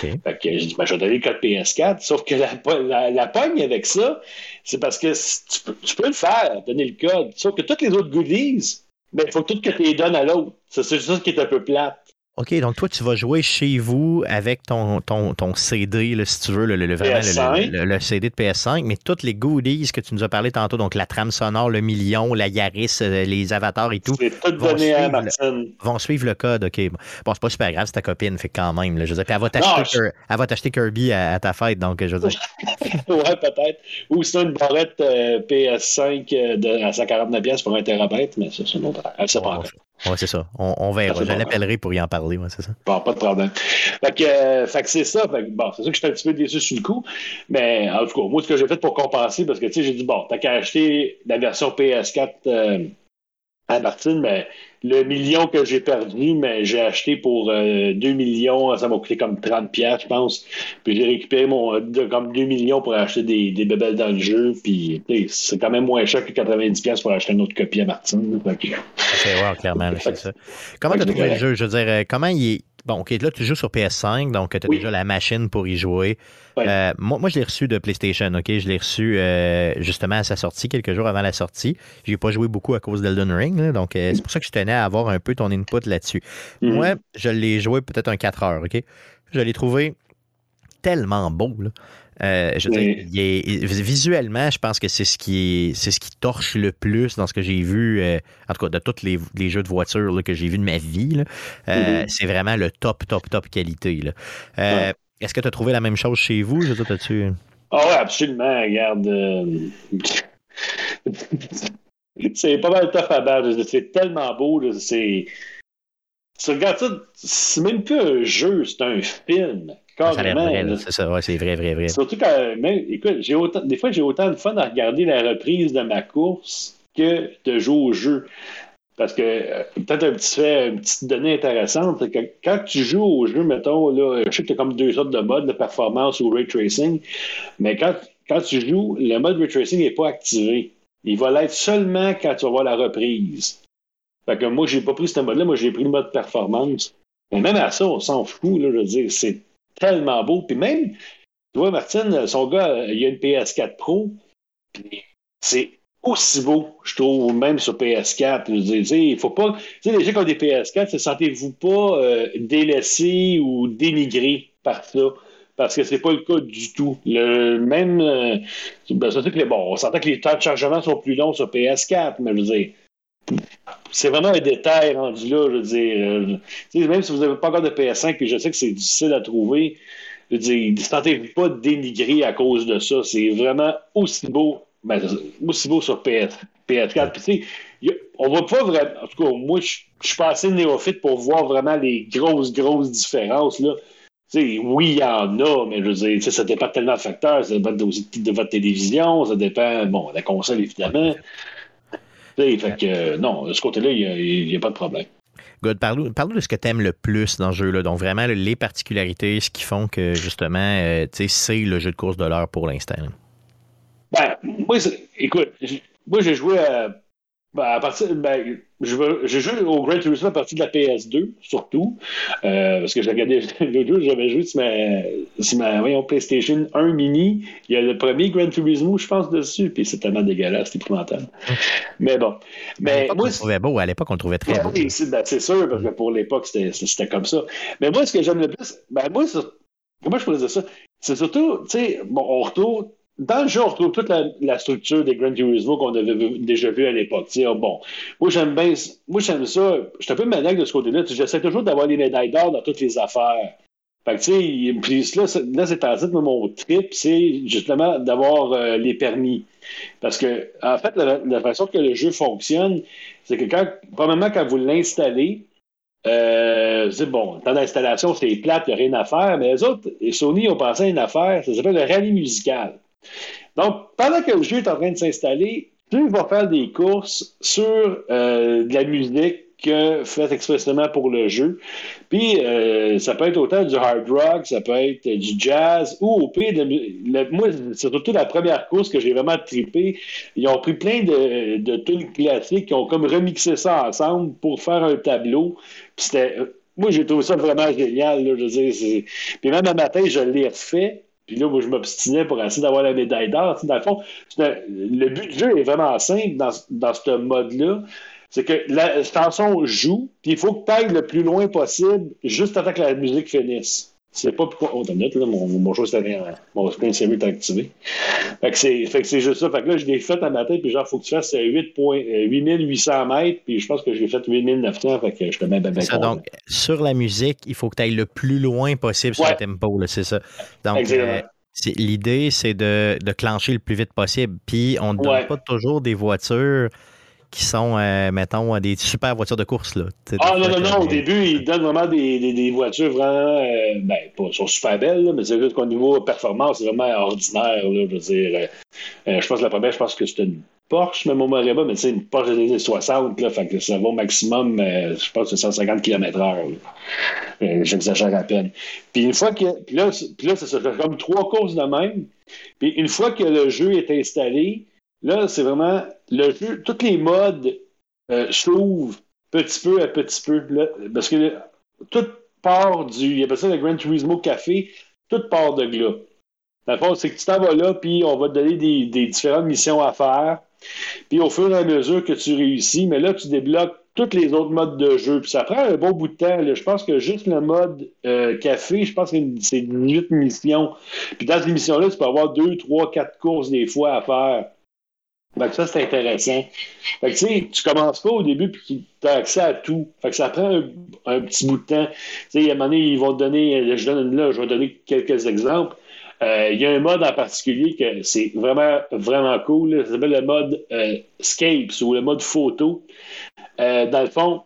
Fait que j'ai dit, ben, je vais donner le code PS4, sauf que la, la, pogne avec ça, c'est parce que tu peux, tu peux, le faire, donner le code. Sauf que toutes les autres goodies, ben, il faut que tout que tu les donnes à l'autre. C'est ça qui est un peu plate. OK, donc toi, tu vas jouer chez vous avec ton, ton, ton CD, si tu veux, le, le, vraiment le, CD de PS5, mais toutes les goodies que tu nous as parlé tantôt, donc la trame sonore, le million, la Yaris, euh, les avatars et tout, vont, suivre le, vont suivre le code. OK, bon, c'est pas super grave, c'est ta copine, fait quand même. je veux dire, elle va t'acheter Kirby à, ta fête, donc je veux dire. [laughs] ouais, peut-être. Ou c'est une barrette euh, PS5 euh, de, à 149 pièces pour un terabyte, mais ça, c'est une autre. Elle sait pas encore. Oui, c'est ça. On, on verra. Je l'appellerai pour y en parler, ouais, c'est ça. Bon, pas de problème. Fait que, euh, que c'est ça. Fait que, bon, c'est ça que j'étais un petit peu déçu sur le coup. Mais en tout cas, moi, ce que j'ai fait pour compenser, parce que tu sais, j'ai dit, bon, t'as qu'à acheter la version PS4 euh, à Martine, mais le million que j'ai perdu, mais j'ai acheté pour 2 euh, millions, ça m'a coûté comme 30 pièces, je pense. Puis j'ai récupéré mon de, comme 2 millions pour acheter des, des bébelles dans le jeu. Puis c'est quand même moins cher que 90 pièces pour acheter une autre copie à Martine. C'est ouais, clairement, [laughs] c'est ça. Comment tu as trouvé le jeu? Je veux dire, euh, comment il est Bon, OK, là, tu joues sur PS5, donc tu as déjà la machine pour y jouer. Euh, moi, moi, je l'ai reçu de PlayStation, OK? Je l'ai reçu euh, justement à sa sortie, quelques jours avant la sortie. Je n'ai pas joué beaucoup à cause d'Elden Ring, donc euh, c'est pour ça que je tenais à avoir un peu ton input là-dessus. Mhm. Moi, je l'ai joué peut-être un 4 heures, OK? Je l'ai trouvé tellement beau, là. Euh, je visuellement, je pense que c'est ce qui c'est ce qui torche le plus dans ce que j'ai vu, euh, en tout cas de tous les, jeux de voiture que j'ai vu de ma vie. Euh, mm-hmm. C'est vraiment le top, top, top qualité. Est-ce que tu as trouvé la même chose chez vous? Je tu Ah oui, absolument. Regarde. [laughs] c'est pas mal tough à battre. C'est tellement beau. C'est. Tu regardes ça, c'est même plus un jeu, c'est un film. C'est ça, ouais, c'est vrai, vrai, vrai. Surtout quand, écoute, j'ai autant, des fois, j'ai autant de fun à regarder la reprise de ma course que de jouer au jeu. Parce que, euh, peut-être un petit fait, une petite donnée intéressante, c'est que quand tu joues au jeu, mettons, là, je sais que tu as comme deux sortes de modes, de performance ou ray tracing, mais quand, quand tu joues, le mode ray tracing n'est pas activé. Il va l'être seulement quand tu vas voir la reprise. Fait que moi, j'ai pas pris ce mode-là, moi, j'ai pris le mode performance. Mais même à ça, on s'en fout, là, je veux dire, c'est tellement beau. Puis même, tu vois, Martine, son gars, il a une PS4 Pro, puis c'est aussi beau, je trouve, même sur PS4. Je veux dire, il faut pas. Tu sais, les gens qui ont des PS4, sentez-vous pas euh, délaissés ou dénigrés par ça parce que c'est pas le cas du tout. Le même, euh, ben, bon, on s'entend que les temps de chargement sont plus longs sur PS4, mais je veux dire, c'est vraiment un détail rendu là, je veux dire. Euh, même si vous n'avez pas encore de PS5, puis je sais que c'est difficile à trouver, je veux dire, sentez-vous pas dénigrer à cause de ça. C'est vraiment aussi beau, ben, aussi beau sur PS, 4 Puis, on voit pas vraiment. En tout cas, moi, je suis pas assez néophyte pour voir vraiment les grosses, grosses différences. Là oui, il y en a, mais je veux dire, ça dépend tellement de facteurs. Ça dépend de, votre télévision, ça dépend, bon, de la console, évidemment. Fait que, non, de ce côté-là, il n'y a, pas de problème. Good. Parle-nous de ce que tu aimes le plus dans le jeu. Donc, vraiment, les particularités, ce qui font que, justement, euh, c'est le jeu de course de l'heure pour l'instant. Ben, moi, écoute, moi, j'ai joué à ben, à partir, ben, je j'ai joué au Grand Turismo à partir de la PS2, surtout. Euh, parce que j'ai regardé l'autre [laughs] jour, j'avais joué sur ma, sur ma voyons, PlayStation 1 mini. Il y a le premier Grand Turismo, je pense, dessus. Puis c'est tellement dégueulasse, c'est épouvantable. [laughs] Mais bon. Mais à moi, on le trouvait beau. À l'époque, on le trouvait très beau. Ben, c'est, sûr, parce que pour l'époque, c'était, c'était comme ça. Mais moi, ce que j'aime le plus, ben, moi, comment je pourrais dire ça? C'est surtout, tu sais, bon, on retourne dans le jeu, on retrouve toute la, structure des Grand Turismo qu'on avait déjà vu à l'époque. bon, moi j'aime bien, moi j'aime ça. Je suis un peu maniaque de ce côté-là. J'essaie toujours d'avoir les médailles d'or dans toutes les affaires. Fait que, tu sais, là, là c'est en fait, mon trip, c'est justement d'avoir euh, les permis. Parce que, en fait, la, façon que le jeu fonctionne, c'est que quand, probablement, quand vous l'installez, euh, c'est bon, dans l'installation, c'est plate, il n'y a rien à faire, mais les autres, et Sony ont pensé à une affaire, ça s'appelle le rallye musical. Donc, pendant que le jeu est en train de s'installer, tu vas faire des courses sur euh, de la musique faite expressément pour le jeu. Puis, euh, ça peut être autant du hard rock, ça peut être du jazz, ou au pire, de, moi, c'est surtout la première course que j'ai vraiment trippé. Ils ont pris plein de, de tunes classiques, qui ont comme remixé ça ensemble pour faire un tableau. Puis c'était... Moi, j'ai trouvé ça vraiment génial. Je Puis même un matin, je l'ai refait. Puis là, moi, je m'obstinais pour essayer d'avoir la médaille d'or. Dans le fond, le but du jeu est vraiment simple dans, dans ce mode-là. C'est que la chanson joue, puis il faut que tu ailles le plus loin possible juste avant que la musique finisse. C'est pas pourquoi. Oh, t'as là, mon, mon chose mon screen saver est activé. Fait que c'est, fait que c'est juste ça. Fait que là, je l'ai fait à matin, puis genre, faut que tu fasses 8 points, 8800 euh, mètres, puis je pense que je l'ai fait 8900, fait que je te mets bien ça, Donc, sur la musique, il faut que tu ailles le plus loin possible sur le tempo, là, c'est ça. Donc, euh, l'idée, c'est de, de clencher le plus vite possible. Puis, on ne donne pas toujours des voitures qui sont, euh, mettons, des super voitures de course. Là, ah non, non, non, au début, ils donnent vraiment des, des, des voitures vraiment, euh, ben, pas, sont super belles, là, mais c'est juste qu'au niveau performance, c'est vraiment ordinaire. Là, je veux dire, euh, je pense que la première, je pense que c'était une Porsche, mais mon pas, mais c'est une Porsche des années 60, là, fait que ça va au maximum, je pense que c'est 150 km/h. J'exagère à peine. Puis une fois que. Puis là, puis là ça fait comme trois courses de même. Puis une fois que le jeu est installé, Là, c'est vraiment le jeu, tous les modes euh, s'ouvrent petit peu à petit peu. parce que tout part du. Il y a ça le Grand Turismo Café, tout part de là. Dans le c'est que tu t'en vas là, puis on va te donner des, différentes missions à faire. Puis au fur et à mesure que tu réussis, mais là, tu débloques tous les autres modes de jeu. Puis ça prend un bon bout de temps. Je pense que juste le mode euh, café, je pense que c'est 8 missions. Puis dans ces missions-là, tu peux avoir 2, 3, 4 courses des fois à faire. Fait ça, c'est intéressant. Fait que, tu sais, tu commences pas au début puis tu as accès à tout. Fait que ça prend un, petit bout de temps. Tu sais, à un moment donné, ils vont te donner, je donne là, je vais donner quelques exemples. Euh, il y a un mode en particulier que c'est vraiment, vraiment cool. Ça s'appelle le mode euh, Scapes ou le mode photo. Euh, dans le fond,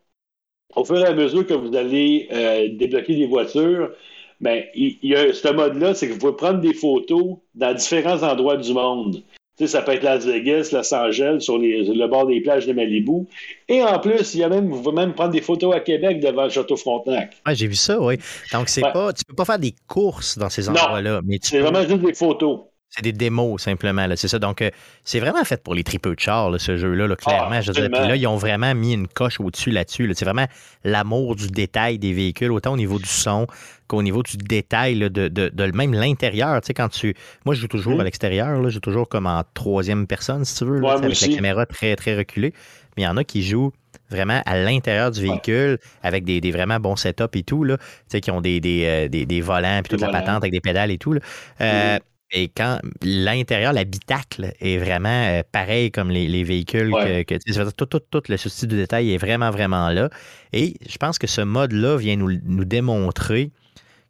au fur et à mesure que vous allez débloquer des voitures, ben, il, y a ce mode-là, c'est que vous pouvez prendre des photos dans différents endroits du monde sais, ça peut être Las Vegas, Los Angeles, sur le bord des plages de Malibu. Et en plus, il y a même, vous pouvez même prendre des photos à Québec devant le Château Frontenac. Ouais, j'ai vu ça, oui. Donc, c'est pas, tu peux pas faire des courses dans ces endroits-là. c'est vraiment juste des photos. C'est des démos, simplement. C'est ça. Donc, euh, c'est vraiment fait pour les tripeux de char, ce jeu-là, clairement. je Puis là, ils ont vraiment mis une coche au-dessus là-dessus. C'est vraiment l'amour du détail des véhicules, autant au niveau du son qu'au niveau du détail de, de, même l'intérieur. Tu sais, quand tu. Moi, je joue toujours à l'extérieur. Je joue toujours comme en troisième personne, si tu veux, avec la caméra très, très reculée. Mais il y en a qui jouent vraiment à l'intérieur du véhicule avec des, vraiment bons setups et tout, là, qui ont des, des, euh, volants puis toute la patente avec des pédales et tout. Là. Euh, et quand l'intérieur, l'habitacle est vraiment euh, pareil comme les, véhicules, que, tout, tout, tout, le souci du détail est vraiment, vraiment là. Et je pense que ce mode-là vient nous, nous, démontrer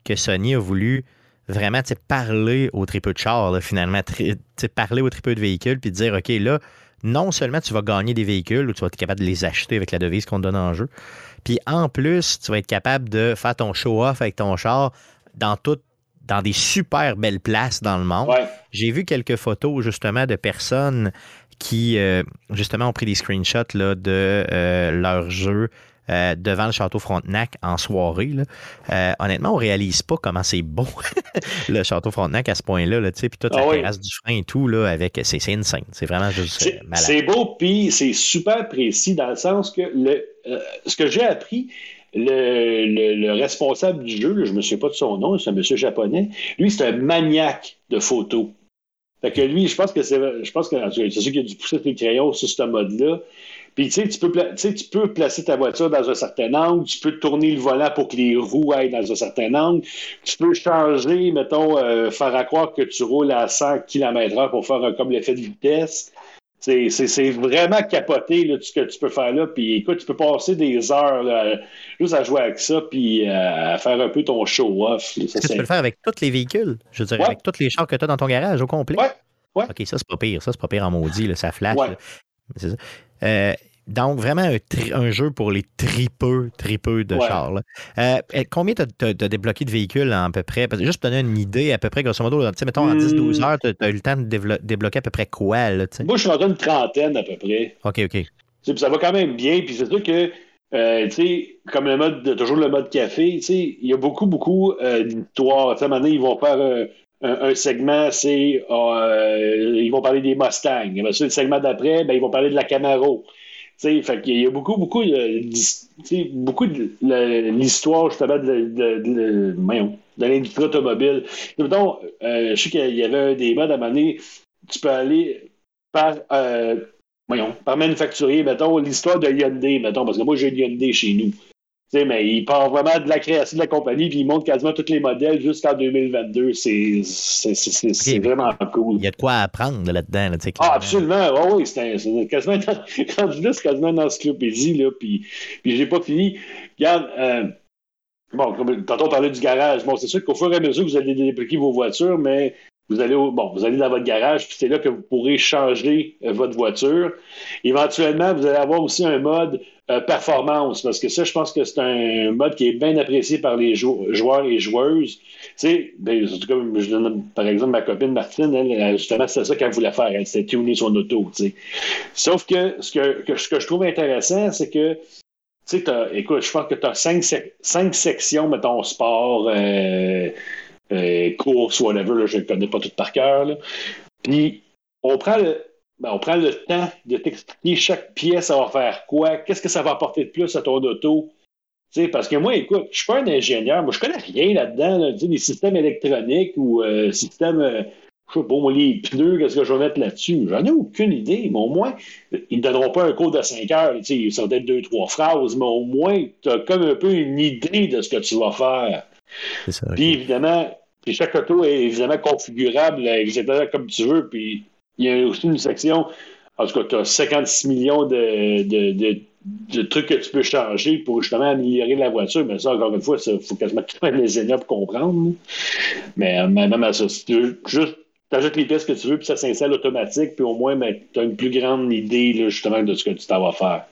que Sony a voulu vraiment parler au tripeux de char, finalement, parler au tripeux de véhicules, puis dire, OK, là, non seulement tu vas gagner des véhicules ou tu vas être capable de les acheter avec la devise qu'on te donne en jeu, puis en plus, tu vas être capable de faire ton show-off avec ton char dans tout dans des super belles places dans le monde. J'ai vu quelques photos justement de personnes qui euh, justement ont pris des screenshots là, de euh, leur jeu euh, devant le château Frontenac en soirée. Là. honnêtement, on réalise pas comment c'est beau [laughs] le château Frontenac à ce point-là. Là, puis toute la ah terrasse du frein et tout, là, avec c'est, c'est insane. C'est vraiment juste malade. C'est beau, puis c'est super précis dans le sens que le, ce que j'ai appris, le, responsable du jeu, je ne me souviens pas de son nom, c'est un monsieur japonais, lui, c'est un maniaque de photos. Fait que lui, je pense que c'est je pense que c'est sûr qu'il a dû pousser ses crayons sur ce mode-là. Puis, tu sais, tu peux, tu peux placer ta voiture dans un certain angle, tu peux tourner le volant pour que les roues aillent dans un certain angle, tu peux changer, mettons, euh, faire à croire que tu roules à 100 km/h pour faire un, comme l'effet de vitesse. C'est vraiment capoté ce que tu peux faire là. Puis écoute, tu peux passer des heures juste à jouer avec ça, puis euh, à faire un peu ton show-off. tu peux le faire avec tous les véhicules, je veux dire, avec tous les chars que tu as dans ton garage au complet? Ouais. ouais. OK, ça, c'est pas pire. Ça, c'est pas pire en maudit. ça flash. C'est ça. Euh, donc, vraiment un, jeu pour les tripeux, tripeux de chars. Euh, combien tu as, débloqué de véhicules à peu près? juste pour donner une idée, à peu près, grosso modo, mettons en 10-12 hmm. heures, tu as, eu le temps de débloquer à peu près quoi? Là, Moi, je suis en train une trentaine à peu près. OK, OK. ça va quand même bien. Puis c'est sûr que, euh, tu sais, comme le mode, toujours le mode café, tu sais, il y a beaucoup, beaucoup euh, d'histoires. Tu sais, ils vont faire un, segment, c'est, ils vont parler des Mustangs. le segment d'après, ben, ils vont parler de la Camaro fait qu'il y a beaucoup, beaucoup, de, beaucoup de l'histoire justement de, de, de, de l'industrie automobile. Mettons, euh, je sais qu'il y avait un débat à un tu peux aller par, euh, par manufacturier, mettons, l'histoire de Hyundai, mettons, parce que moi j'ai une Hyundai chez nous mais il part vraiment de la création de la compagnie, puis il montre quasiment tous les modèles jusqu'en 2022. C'est vraiment cool. Il y a de quoi apprendre là-dedans. Là, ah, absolument. Oh, oui, c'est quasiment, [laughs] quasiment une encyclopédie. Là, puis, puis j'ai pas fini. Regarde, euh, bon, tantôt on parlait du garage. Bon, c'est sûr qu'au fur et à mesure que vous allez débloquer vos voitures, mais vous allez, bon, vous allez dans votre garage, puis c'est là que vous pourrez changer euh, votre voiture. Éventuellement, vous allez avoir aussi un mode euh, performance, parce que ça, je pense que c'est un mode qui est bien apprécié par les joueurs et joueuses. Tu sais, ben, en tout cas, je donne, par exemple, ma copine Martine, elle, justement, c'est ça qu'elle voulait faire. Elle s'est tuner son auto, tu sais. Sauf que ce que, ce que je trouve intéressant, c'est que tu sais, écoute, je pense que tu as cinq, cinq sections, mettons, sport, euh, euh, course, whatever, je ne connais pas tout par cœur. Puis on prend le. Ben, on prend le temps de t'expliquer chaque pièce, ça va faire quoi, qu'est-ce que ça va apporter de plus à ton auto. parce que moi, écoute, je suis pas un ingénieur, moi je connais rien là-dedans, là, des systèmes électroniques ou euh, systèmes, euh, je sais pas, les pneus, qu'est-ce que je vais mettre là-dessus. J'en ai aucune idée, mais au moins, ils ne donneront pas un cours de 5 heures, ils sont peut-être deux, trois phrases, mais au moins, tu as comme un peu une idée de ce que tu vas faire. Puis évidemment, puis chaque auto est évidemment configurable exactement comme tu veux. Puis il y a aussi une section, en tout cas, tu as 56 millions de, de, trucs que tu peux changer pour justement améliorer la voiture. Mais ça, encore une fois, il faut quasiment que tu les pour comprendre. Mais même à ça, si tu veux juste ajoutes les pièces que tu veux, puis ça s'installe automatique, puis au moins, tu as une plus grande idée justement de ce que tu t'en vas faire.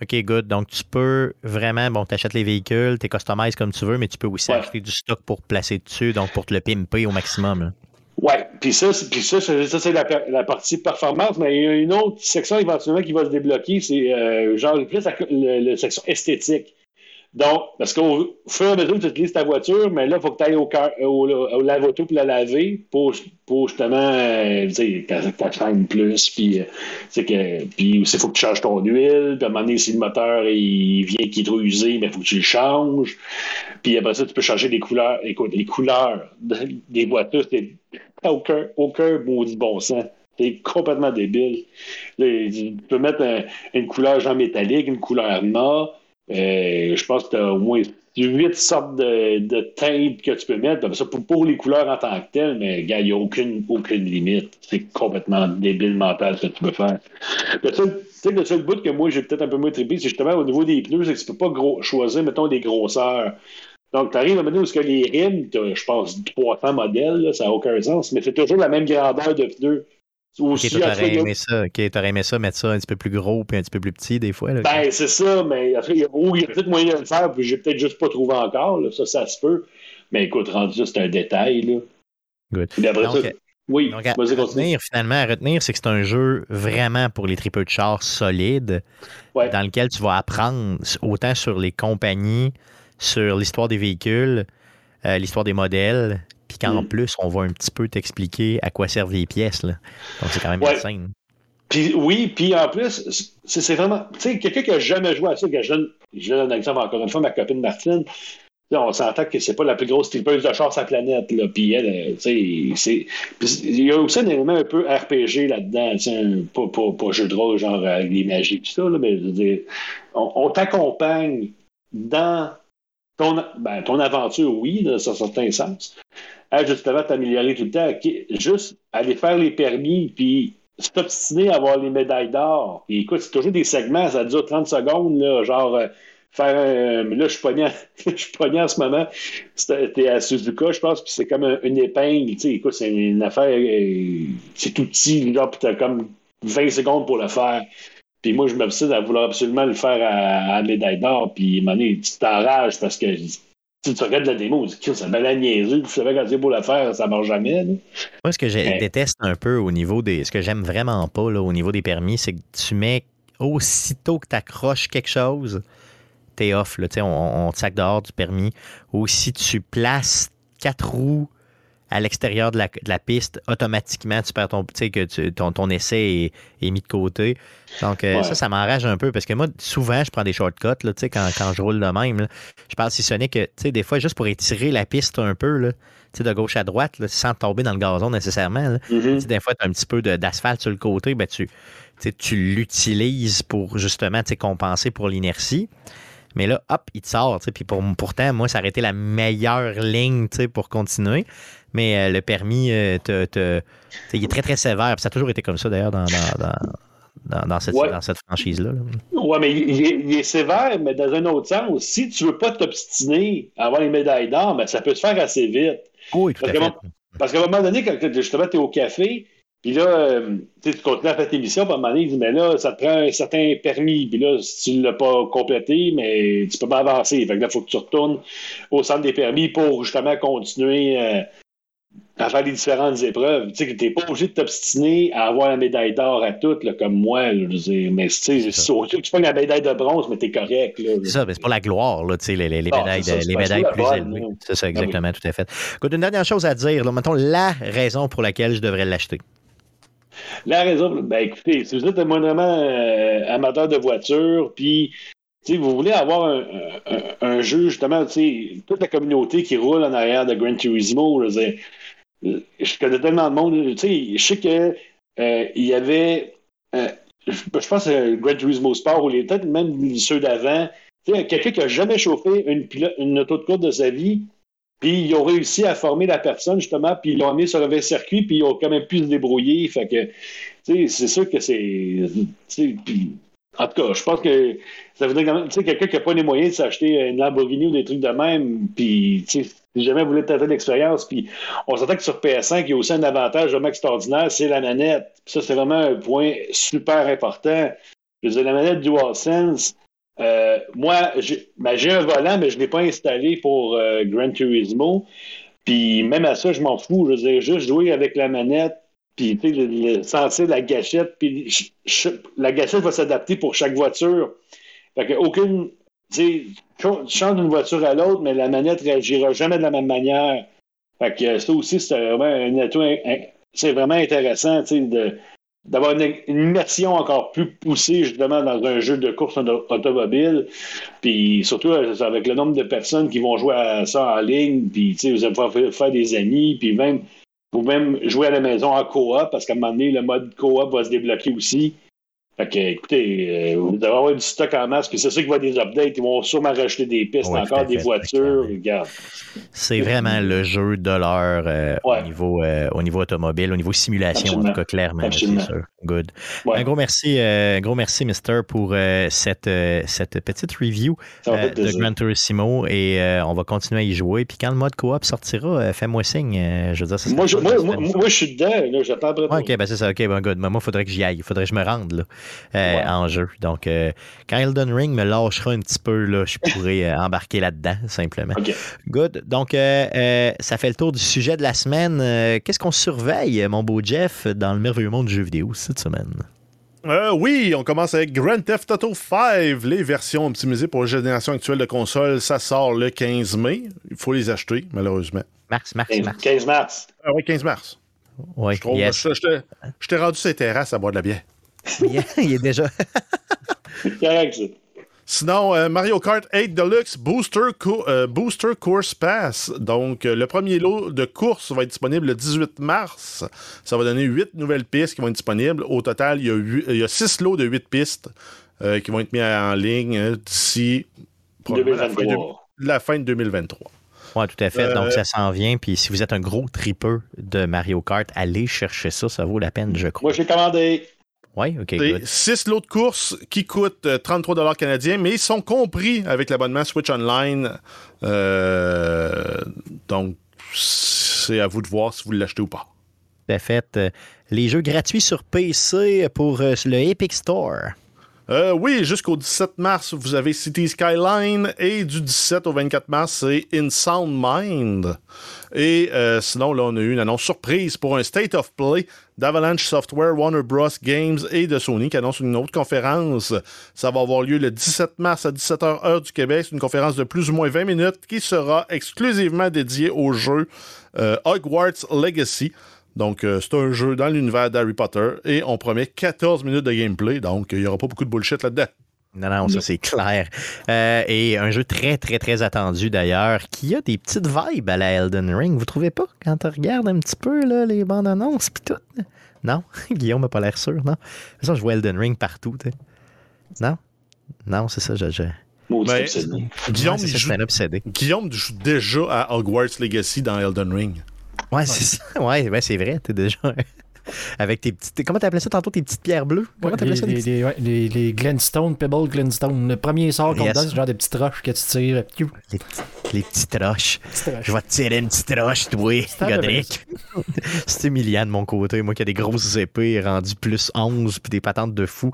OK, good. Donc, tu peux vraiment, bon, tu achètes les véhicules, tu customises comme tu veux, mais tu peux aussi acheter du stock pour placer dessus, donc pour te le pimper au maximum. Oui, puis ça, puis ça, c'est la, partie performance, mais il y a une autre section éventuellement qui va se débloquer, c'est euh, genre plus la, section esthétique. Donc, parce qu'au fur et à mesure que tu utilises ta voiture, mais là, il faut que tu ailles au, au, au lave-auto pour la laver pour, pour justement, euh, tu sais, qu'elle chaîne plus. Puis, euh, que, puis aussi, il faut que tu changes ton huile. Puis à un moment donné, si le moteur il vient qui est trop usé, il faut que tu le changes. Puis après ça, tu peux changer les couleurs. Écoute, les couleurs des voitures, c'est aucun, aucun maudit bon sens. C'est complètement débile. tu peux mettre une couleur genre métallique, une couleur noire. Euh, je pense que tu as au moins huit sortes de, de teintes que tu peux mettre. Ça, pour, les couleurs en tant que telles, mais il n'y a aucune, aucune limite. C'est complètement débile mental ce que tu peux faire. Le seul, le seul bout que moi j'ai peut-être un peu moins trippé, c'est justement au niveau des pneus, c'est que tu peux pas gros, choisir, mettons, des grosseurs. Donc, tu arrives à moment où que les rimes, je pense, 300 modèles, ça n'a aucun sens, mais c'est toujours la même grandeur de pneus. Ok, tu aurais aimé ça. T'aurais aimé ça, mettre ça un petit peu plus gros puis un petit peu plus petit des fois. Là, ben, c'est ça, mais après, il y a, peut-être moyen de le faire, puis j'ai peut-être juste pas trouvé encore. Là. Ça, ça se peut. Mais écoute, rendu ça, c'est un détail. Là. Good. donc, oui, donc à, retenir, finalement, à retenir, c'est que c'est un jeu vraiment pour les tripeux de chars solides, dans lequel tu vas apprendre autant sur les compagnies, sur l'histoire des véhicules, euh, l'histoire des modèles, puis qu'en mm. plus, on va un petit peu t'expliquer à quoi servent les pièces. Là. Donc, c'est quand même ouais. scène. Puis, oui, puis en plus, c'est vraiment. Tu sais, quelqu'un qui n'a jamais joué à ça, que je donne, je donne un exemple encore une fois, ma copine Martine, on s'entend que c'est pas la plus grosse tripeuse de char sur la planète. Là. Puis elle, tu sais, il y a aussi un élément un peu RPG là-dedans. Pas, pas, pas jeu de rôle, genre avec les magies, tout ça, là, mais je veux dire, on, on t'accompagne dans ton, ben, ton aventure, oui, dans un certain sens, justement t'améliorer tout le temps. Juste aller faire les permis, puis s'obstiner à avoir les médailles d'or. Écoute, c'est toujours des segments, ça dure 30 secondes, là, genre euh, faire un. là, je suis pogné, [laughs] en ce moment. C'était à Suzuka, je pense, puis c'est comme une épingle. Tu sais, écoute, c'est une affaire. Euh, c'est tout petit, là, puis t'as comme 20 secondes pour le faire. Puis moi, je m'obstine à vouloir absolument le faire à, à médaille d'or. Puis, donné, tu t'enrages parce que tu, tu regardes la démo, tu dis, ça m'a la niaiseuse. Tu savais quand c'est beau le faire, ça marche jamais. Moi, ce que je déteste un peu au niveau des. Ce que j'aime vraiment pas là, au niveau des permis, c'est que tu mets aussitôt que tu accroches quelque chose, t'es off. Là, on, on te sac dehors du permis. Ou si tu places quatre roues à l'extérieur de la, piste, automatiquement, tu perds ton, que ton, ton essai est, mis de côté. Donc, euh, ça, ça m'enrage un peu parce que moi, souvent, je prends des shortcuts là, quand, quand je roule de même. Je parle si ce n'est que, des fois, juste pour étirer la piste un peu, là, de gauche à droite, sans tomber dans le gazon nécessairement. Mm-hmm. Des fois, tu as un petit peu d'asphalte sur le côté, ben, tu, tu l'utilises pour justement compenser pour l'inertie. Mais là, hop, il te sort. Puis pour, pourtant, moi, ça aurait été la meilleure ligne pour continuer. Mais euh, le permis, euh, il est très, très sévère. ça a toujours été comme ça, d'ailleurs, dans, dans, cette, franchise-là. Oui, mais il est, sévère, mais dans un autre sens, si tu ne veux pas t'obstiner à avoir les médailles d'or, ben, ça peut se faire assez vite. Oui, tout parce à fait. Parce qu'à un moment donné, quand justement tu es au café, puis là, euh, tu continues à faire tes missions, puis à un moment donné, il dit, mais là, ça te prend un certain permis. Puis là, si tu ne l'as pas complété, mais tu peux pas avancer. Fait que là, il faut que tu retournes au centre des permis pour justement continuer à faire les différentes épreuves. Tu sais, tu n'es pas obligé de t'obstiner à avoir la médaille d'or à toutes, là, comme moi. Là, je mais tu sais, surtout que tu prends la médaille de bronze, mais tu es correct. C'est ça, mais c'est pas la gloire, là, tu sais, les, les, médailles, les médailles plus élevées. C'est ça, exactement, tout à fait. Écoute, une dernière chose à dire, là, mettons la raison pour laquelle je devrais l'acheter. La raison, ben écoutez, si vous êtes moindrement euh, amateur de voiture, puis vous voulez avoir un, jeu, justement, toute la communauté qui roule en arrière de Gran Turismo, je, je connais tellement de monde. Je sais qu'il euh, y avait, euh, je, pense, que Gran Turismo Sport ou les peut-être même ceux d'avant. Quelqu'un qui n'a jamais chauffé une, une auto de course de sa vie, puis ils ont réussi à former la personne, justement, puis ils l'ont mis sur un circuit, puis ils ont quand même pu se débrouiller. Fait que, c'est sûr que c'est. En tout cas, je pense que ça veut dire quand même, tu sais, quelqu'un qui n'a pas les moyens de s'acheter une Lamborghini ou des trucs de même, puis, tu sais, si jamais voulu tenter l'expérience, puis on s'entend que sur PS5, il y a aussi un avantage vraiment extraordinaire, c'est la manette. ça, c'est vraiment un point super important. Je veux la manette DualSense, euh, moi, ben, j'ai un volant, mais je ne l'ai pas installé pour euh, Gran Turismo. Puis même à ça, je m'en fous. Je veux dire, juste jouer avec la manette, puis le, le, sentir la gâchette, puis la gâchette va s'adapter pour chaque voiture. Fait que aucune. Tu changes d'une voiture à l'autre, mais la manette réagira jamais de la même manière. Fait que ça aussi, c'est vraiment un atout. C'est vraiment intéressant de, d'avoir une, immersion encore plus poussée justement dans un jeu de course automobile. Puis surtout euh, avec le nombre de personnes qui vont jouer à ça en ligne, puis vous allez pouvoir faire des amis, puis même vous même jouer à la maison en coop parce qu'à un moment donné, le mode coop va se débloquer aussi. Fait que, écoutez, euh, vous devez avoir du stock en masse, puis c'est sûr qu'il va y avoir des updates. Ils vont sûrement rajouter des pistes, encore des voitures. Regarde. C'est vraiment le jeu de l'heure euh, au, niveau, euh, au niveau automobile, au niveau simulation, en tout cas, clairement, c'est sûr. Good. Un gros merci, gros merci, Mister, pour cette, cette petite review de Gran Turismo. Et on va continuer à y jouer. Puis quand le mode coop sortira, fais-moi signe. je veux dire, ça moi, je, moi, moi, je suis dedans. J'attends après. ok, ben c'est ça. Ok, ben good. Moi, il faudrait que j'y aille. Il faudrait que je me rende. Là. Euh, en jeu. Donc, euh, quand Elden Ring me lâchera un petit peu, là, je pourrais euh, embarquer là-dedans, simplement. Good. Donc, ça fait le tour du sujet de la semaine. Qu'est-ce qu'on surveille, mon beau Jeff, dans le merveilleux monde du jeu vidéo cette semaine? oui, on commence avec Grand Theft Auto 5, les versions optimisées pour la génération actuelle de consoles. Ça sort le 15 mai. Il faut les acheter, malheureusement. Mars, mars, mars. 15 mars. Ah oui, 15 mars. Oui, je, je t'ai rendu ces terrasses à boire de la bière. Il est déjà. Sinon, euh, Mario Kart 8 Deluxe Booster, euh, Booster Course Pass. Donc, euh, le premier lot de course va être disponible le 18 mars. Ça va donner 8 nouvelles pistes qui vont être disponibles. Au total, il y a, 8, il y a 6 lots de 8 pistes qui vont être mis en ligne d'ici la fin de 2023. Oui, tout à fait. Donc, ça s'en vient. Puis, si vous êtes un gros tripeux de Mario Kart, allez chercher ça. Ça vaut la peine, je crois. Moi, j'ai commandé. Oui, OK. C'est 6 lots de course qui coûtent 33 euh, canadiens, mais ils sont compris avec l'abonnement Switch Online. Euh, donc, c'est à vous de voir si vous l'achetez ou pas. À fait. Euh, les jeux gratuits sur PC pour le Epic Store. Euh, oui, jusqu'au 17 mars, vous avez City Skyline et du 17 au 24 mars, c'est In Sound Mind. Et euh, sinon, là, on a eu une annonce surprise pour un State of Play d'Avalanche Software, Warner Bros. Games et de Sony qui annonce une autre conférence. Ça va avoir lieu le 17 mars à 17h heure du Québec. C'est une conférence de plus ou moins 20 minutes qui sera exclusivement dédiée au jeu euh, Hogwarts Legacy. Donc, euh, c'est un jeu dans l'univers d'Harry Potter et on promet 14 minutes de gameplay, donc il n'y aura pas beaucoup de bullshit là-dedans. Non, non, ça c'est clair. Euh, et un jeu très, très, très attendu d'ailleurs, qui a des petites vibes à la Elden Ring. Vous trouvez pas? Quand tu regardes un petit peu là, les bandes annonces pis tout? Non? [laughs] Guillaume n'a pas l'air sûr, non? Ça, je vois Elden Ring partout, tu Non? Non, c'est ça, je. je... Ben, Guillaume, joue, Guillaume joue déjà à Hogwarts Legacy dans Elden Ring. Ouais, c'est ça. Ouais, ouais c'est vrai. T'es déjà. Avec tes petites. Comment t'appelais ça tantôt, tes petites pierres bleues? Comment t'appelais ça? Les, les, ouais, les, les, Glenstone, Pebble Glenstone. Le premier sort qu'on donne, c'est genre des petites roches que tu tires. Les, les petites roches. Je vais te tirer une petite roche, toi, Godric. [laughs] c'est humiliant de mon côté. Moi qui ai des grosses épées rendues plus 11 puis des patentes de fou.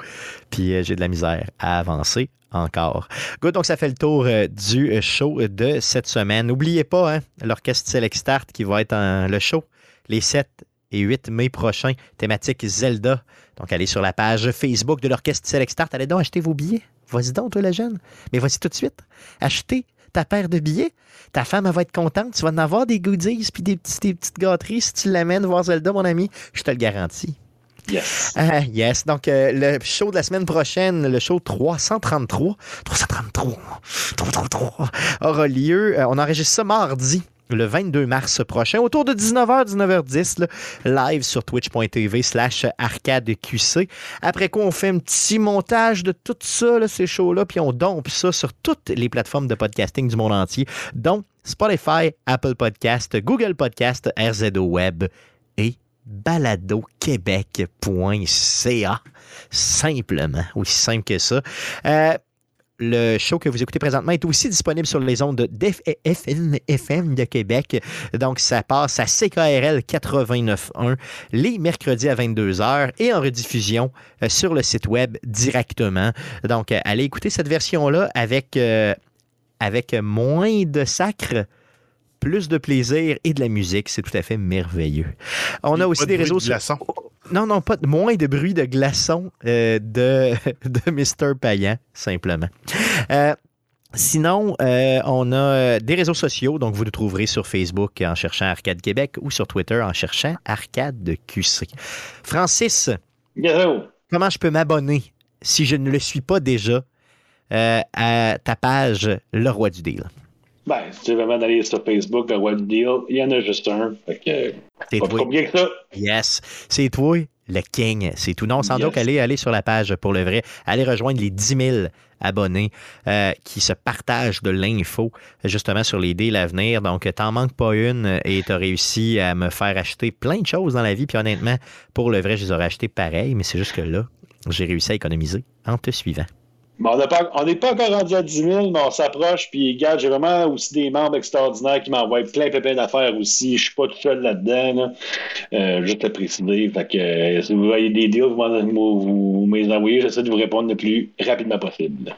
Puis euh, j'ai de la misère à avancer encore. Good, donc ça fait le tour euh, du euh, show de cette semaine. N'oubliez pas, hein, l'orchestre Select Start qui va être en, le show les 7 et 8 mai prochains, thématique Zelda. Donc allez sur la page Facebook de l'orchestre Select Start, allez donc acheter vos billets. Vas-y donc, toi, le jeune. Mais vas-y tout de suite. Achetez ta paire de billets. Ta femme elle va être contente. Tu vas en avoir des goodies puis des, des petites gâteries si tu l'amènes voir Zelda, mon ami. Je te le garantis. Yes. Ah, yes. Donc, euh, le show de la semaine prochaine, le show 333, 333, 333 aura lieu. Euh, on enregistre ça mardi le 22 mars prochain, autour de 19h, 19h10, live sur twitch.tv slash arcadeqc. Après quoi, on fait un petit montage de tout ça, ces shows-là, puis on dompe ça sur toutes les plateformes de podcasting du monde entier, dont Spotify, Apple Podcast, Google Podcast, RZO Web et baladoquebec.ca. Simplement, aussi simple que ça. Euh, le show que vous écoutez présentement est aussi disponible sur les ondes d'FM FM de Québec. Donc, ça passe à CKRL 89.1 les mercredis à 22h et en rediffusion euh, sur le site web directement. Donc, euh, allez écouter cette version-là avec, avec moins de sacre plus de plaisir et de la musique. C'est tout à fait merveilleux. On a aussi des réseaux sociaux. Non, non, pas moins de bruit de glaçons euh, de, [laughs] de Mr. Payan, simplement. Euh, Sinon, euh, on a des réseaux sociaux, donc vous nous trouverez sur Facebook en cherchant Arcade Québec ou sur Twitter en cherchant Arcade de QC. Francis, comment je peux m'abonner si je ne le suis pas déjà euh, à ta page Le Roi du Deal? Ben, si tu veux vraiment aller sur Facebook, Le Roi du Deal, il y en a juste un. c'est toi. que ça. Yes, c'est toi le king. C'est tout. Non, sans doute aller, aller sur la page pour le vrai. Aller rejoindre les 10 000 abonnés euh, qui se partagent de l'info justement sur les deals à venir. Donc, t'en manques pas une et tu as réussi à me faire acheter plein de choses dans la vie. Puis honnêtement, pour le vrai, je les aurais achetés pareil, mais c'est juste que là, j'ai réussi à économiser en te suivant on n'est pas, encore rendu à 10 000, mais on s'approche. Puis, gars, j'ai vraiment aussi des membres extraordinaires qui m'envoient plein, plein, d'affaires aussi. Je suis pas tout seul là-dedans. Euh, juste à préciser. Fait que euh, si vous voyez des deals, vous, vous, vous, envoyez. J'essaie de vous répondre le plus rapidement possible.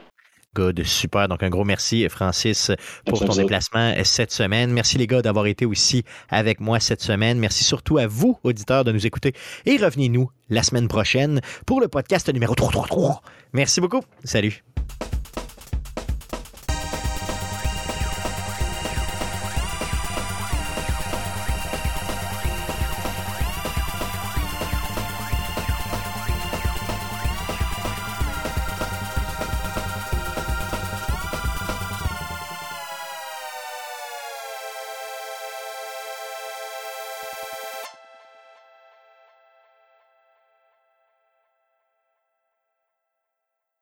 Good, super. Donc, un gros merci, Francis, pour ton déplacement cette semaine. Merci, les gars, d'avoir été aussi avec moi cette semaine. Merci surtout à vous, auditeurs, de nous écouter. Et revenez-nous la semaine prochaine pour le podcast numéro 333. Merci beaucoup. Salut.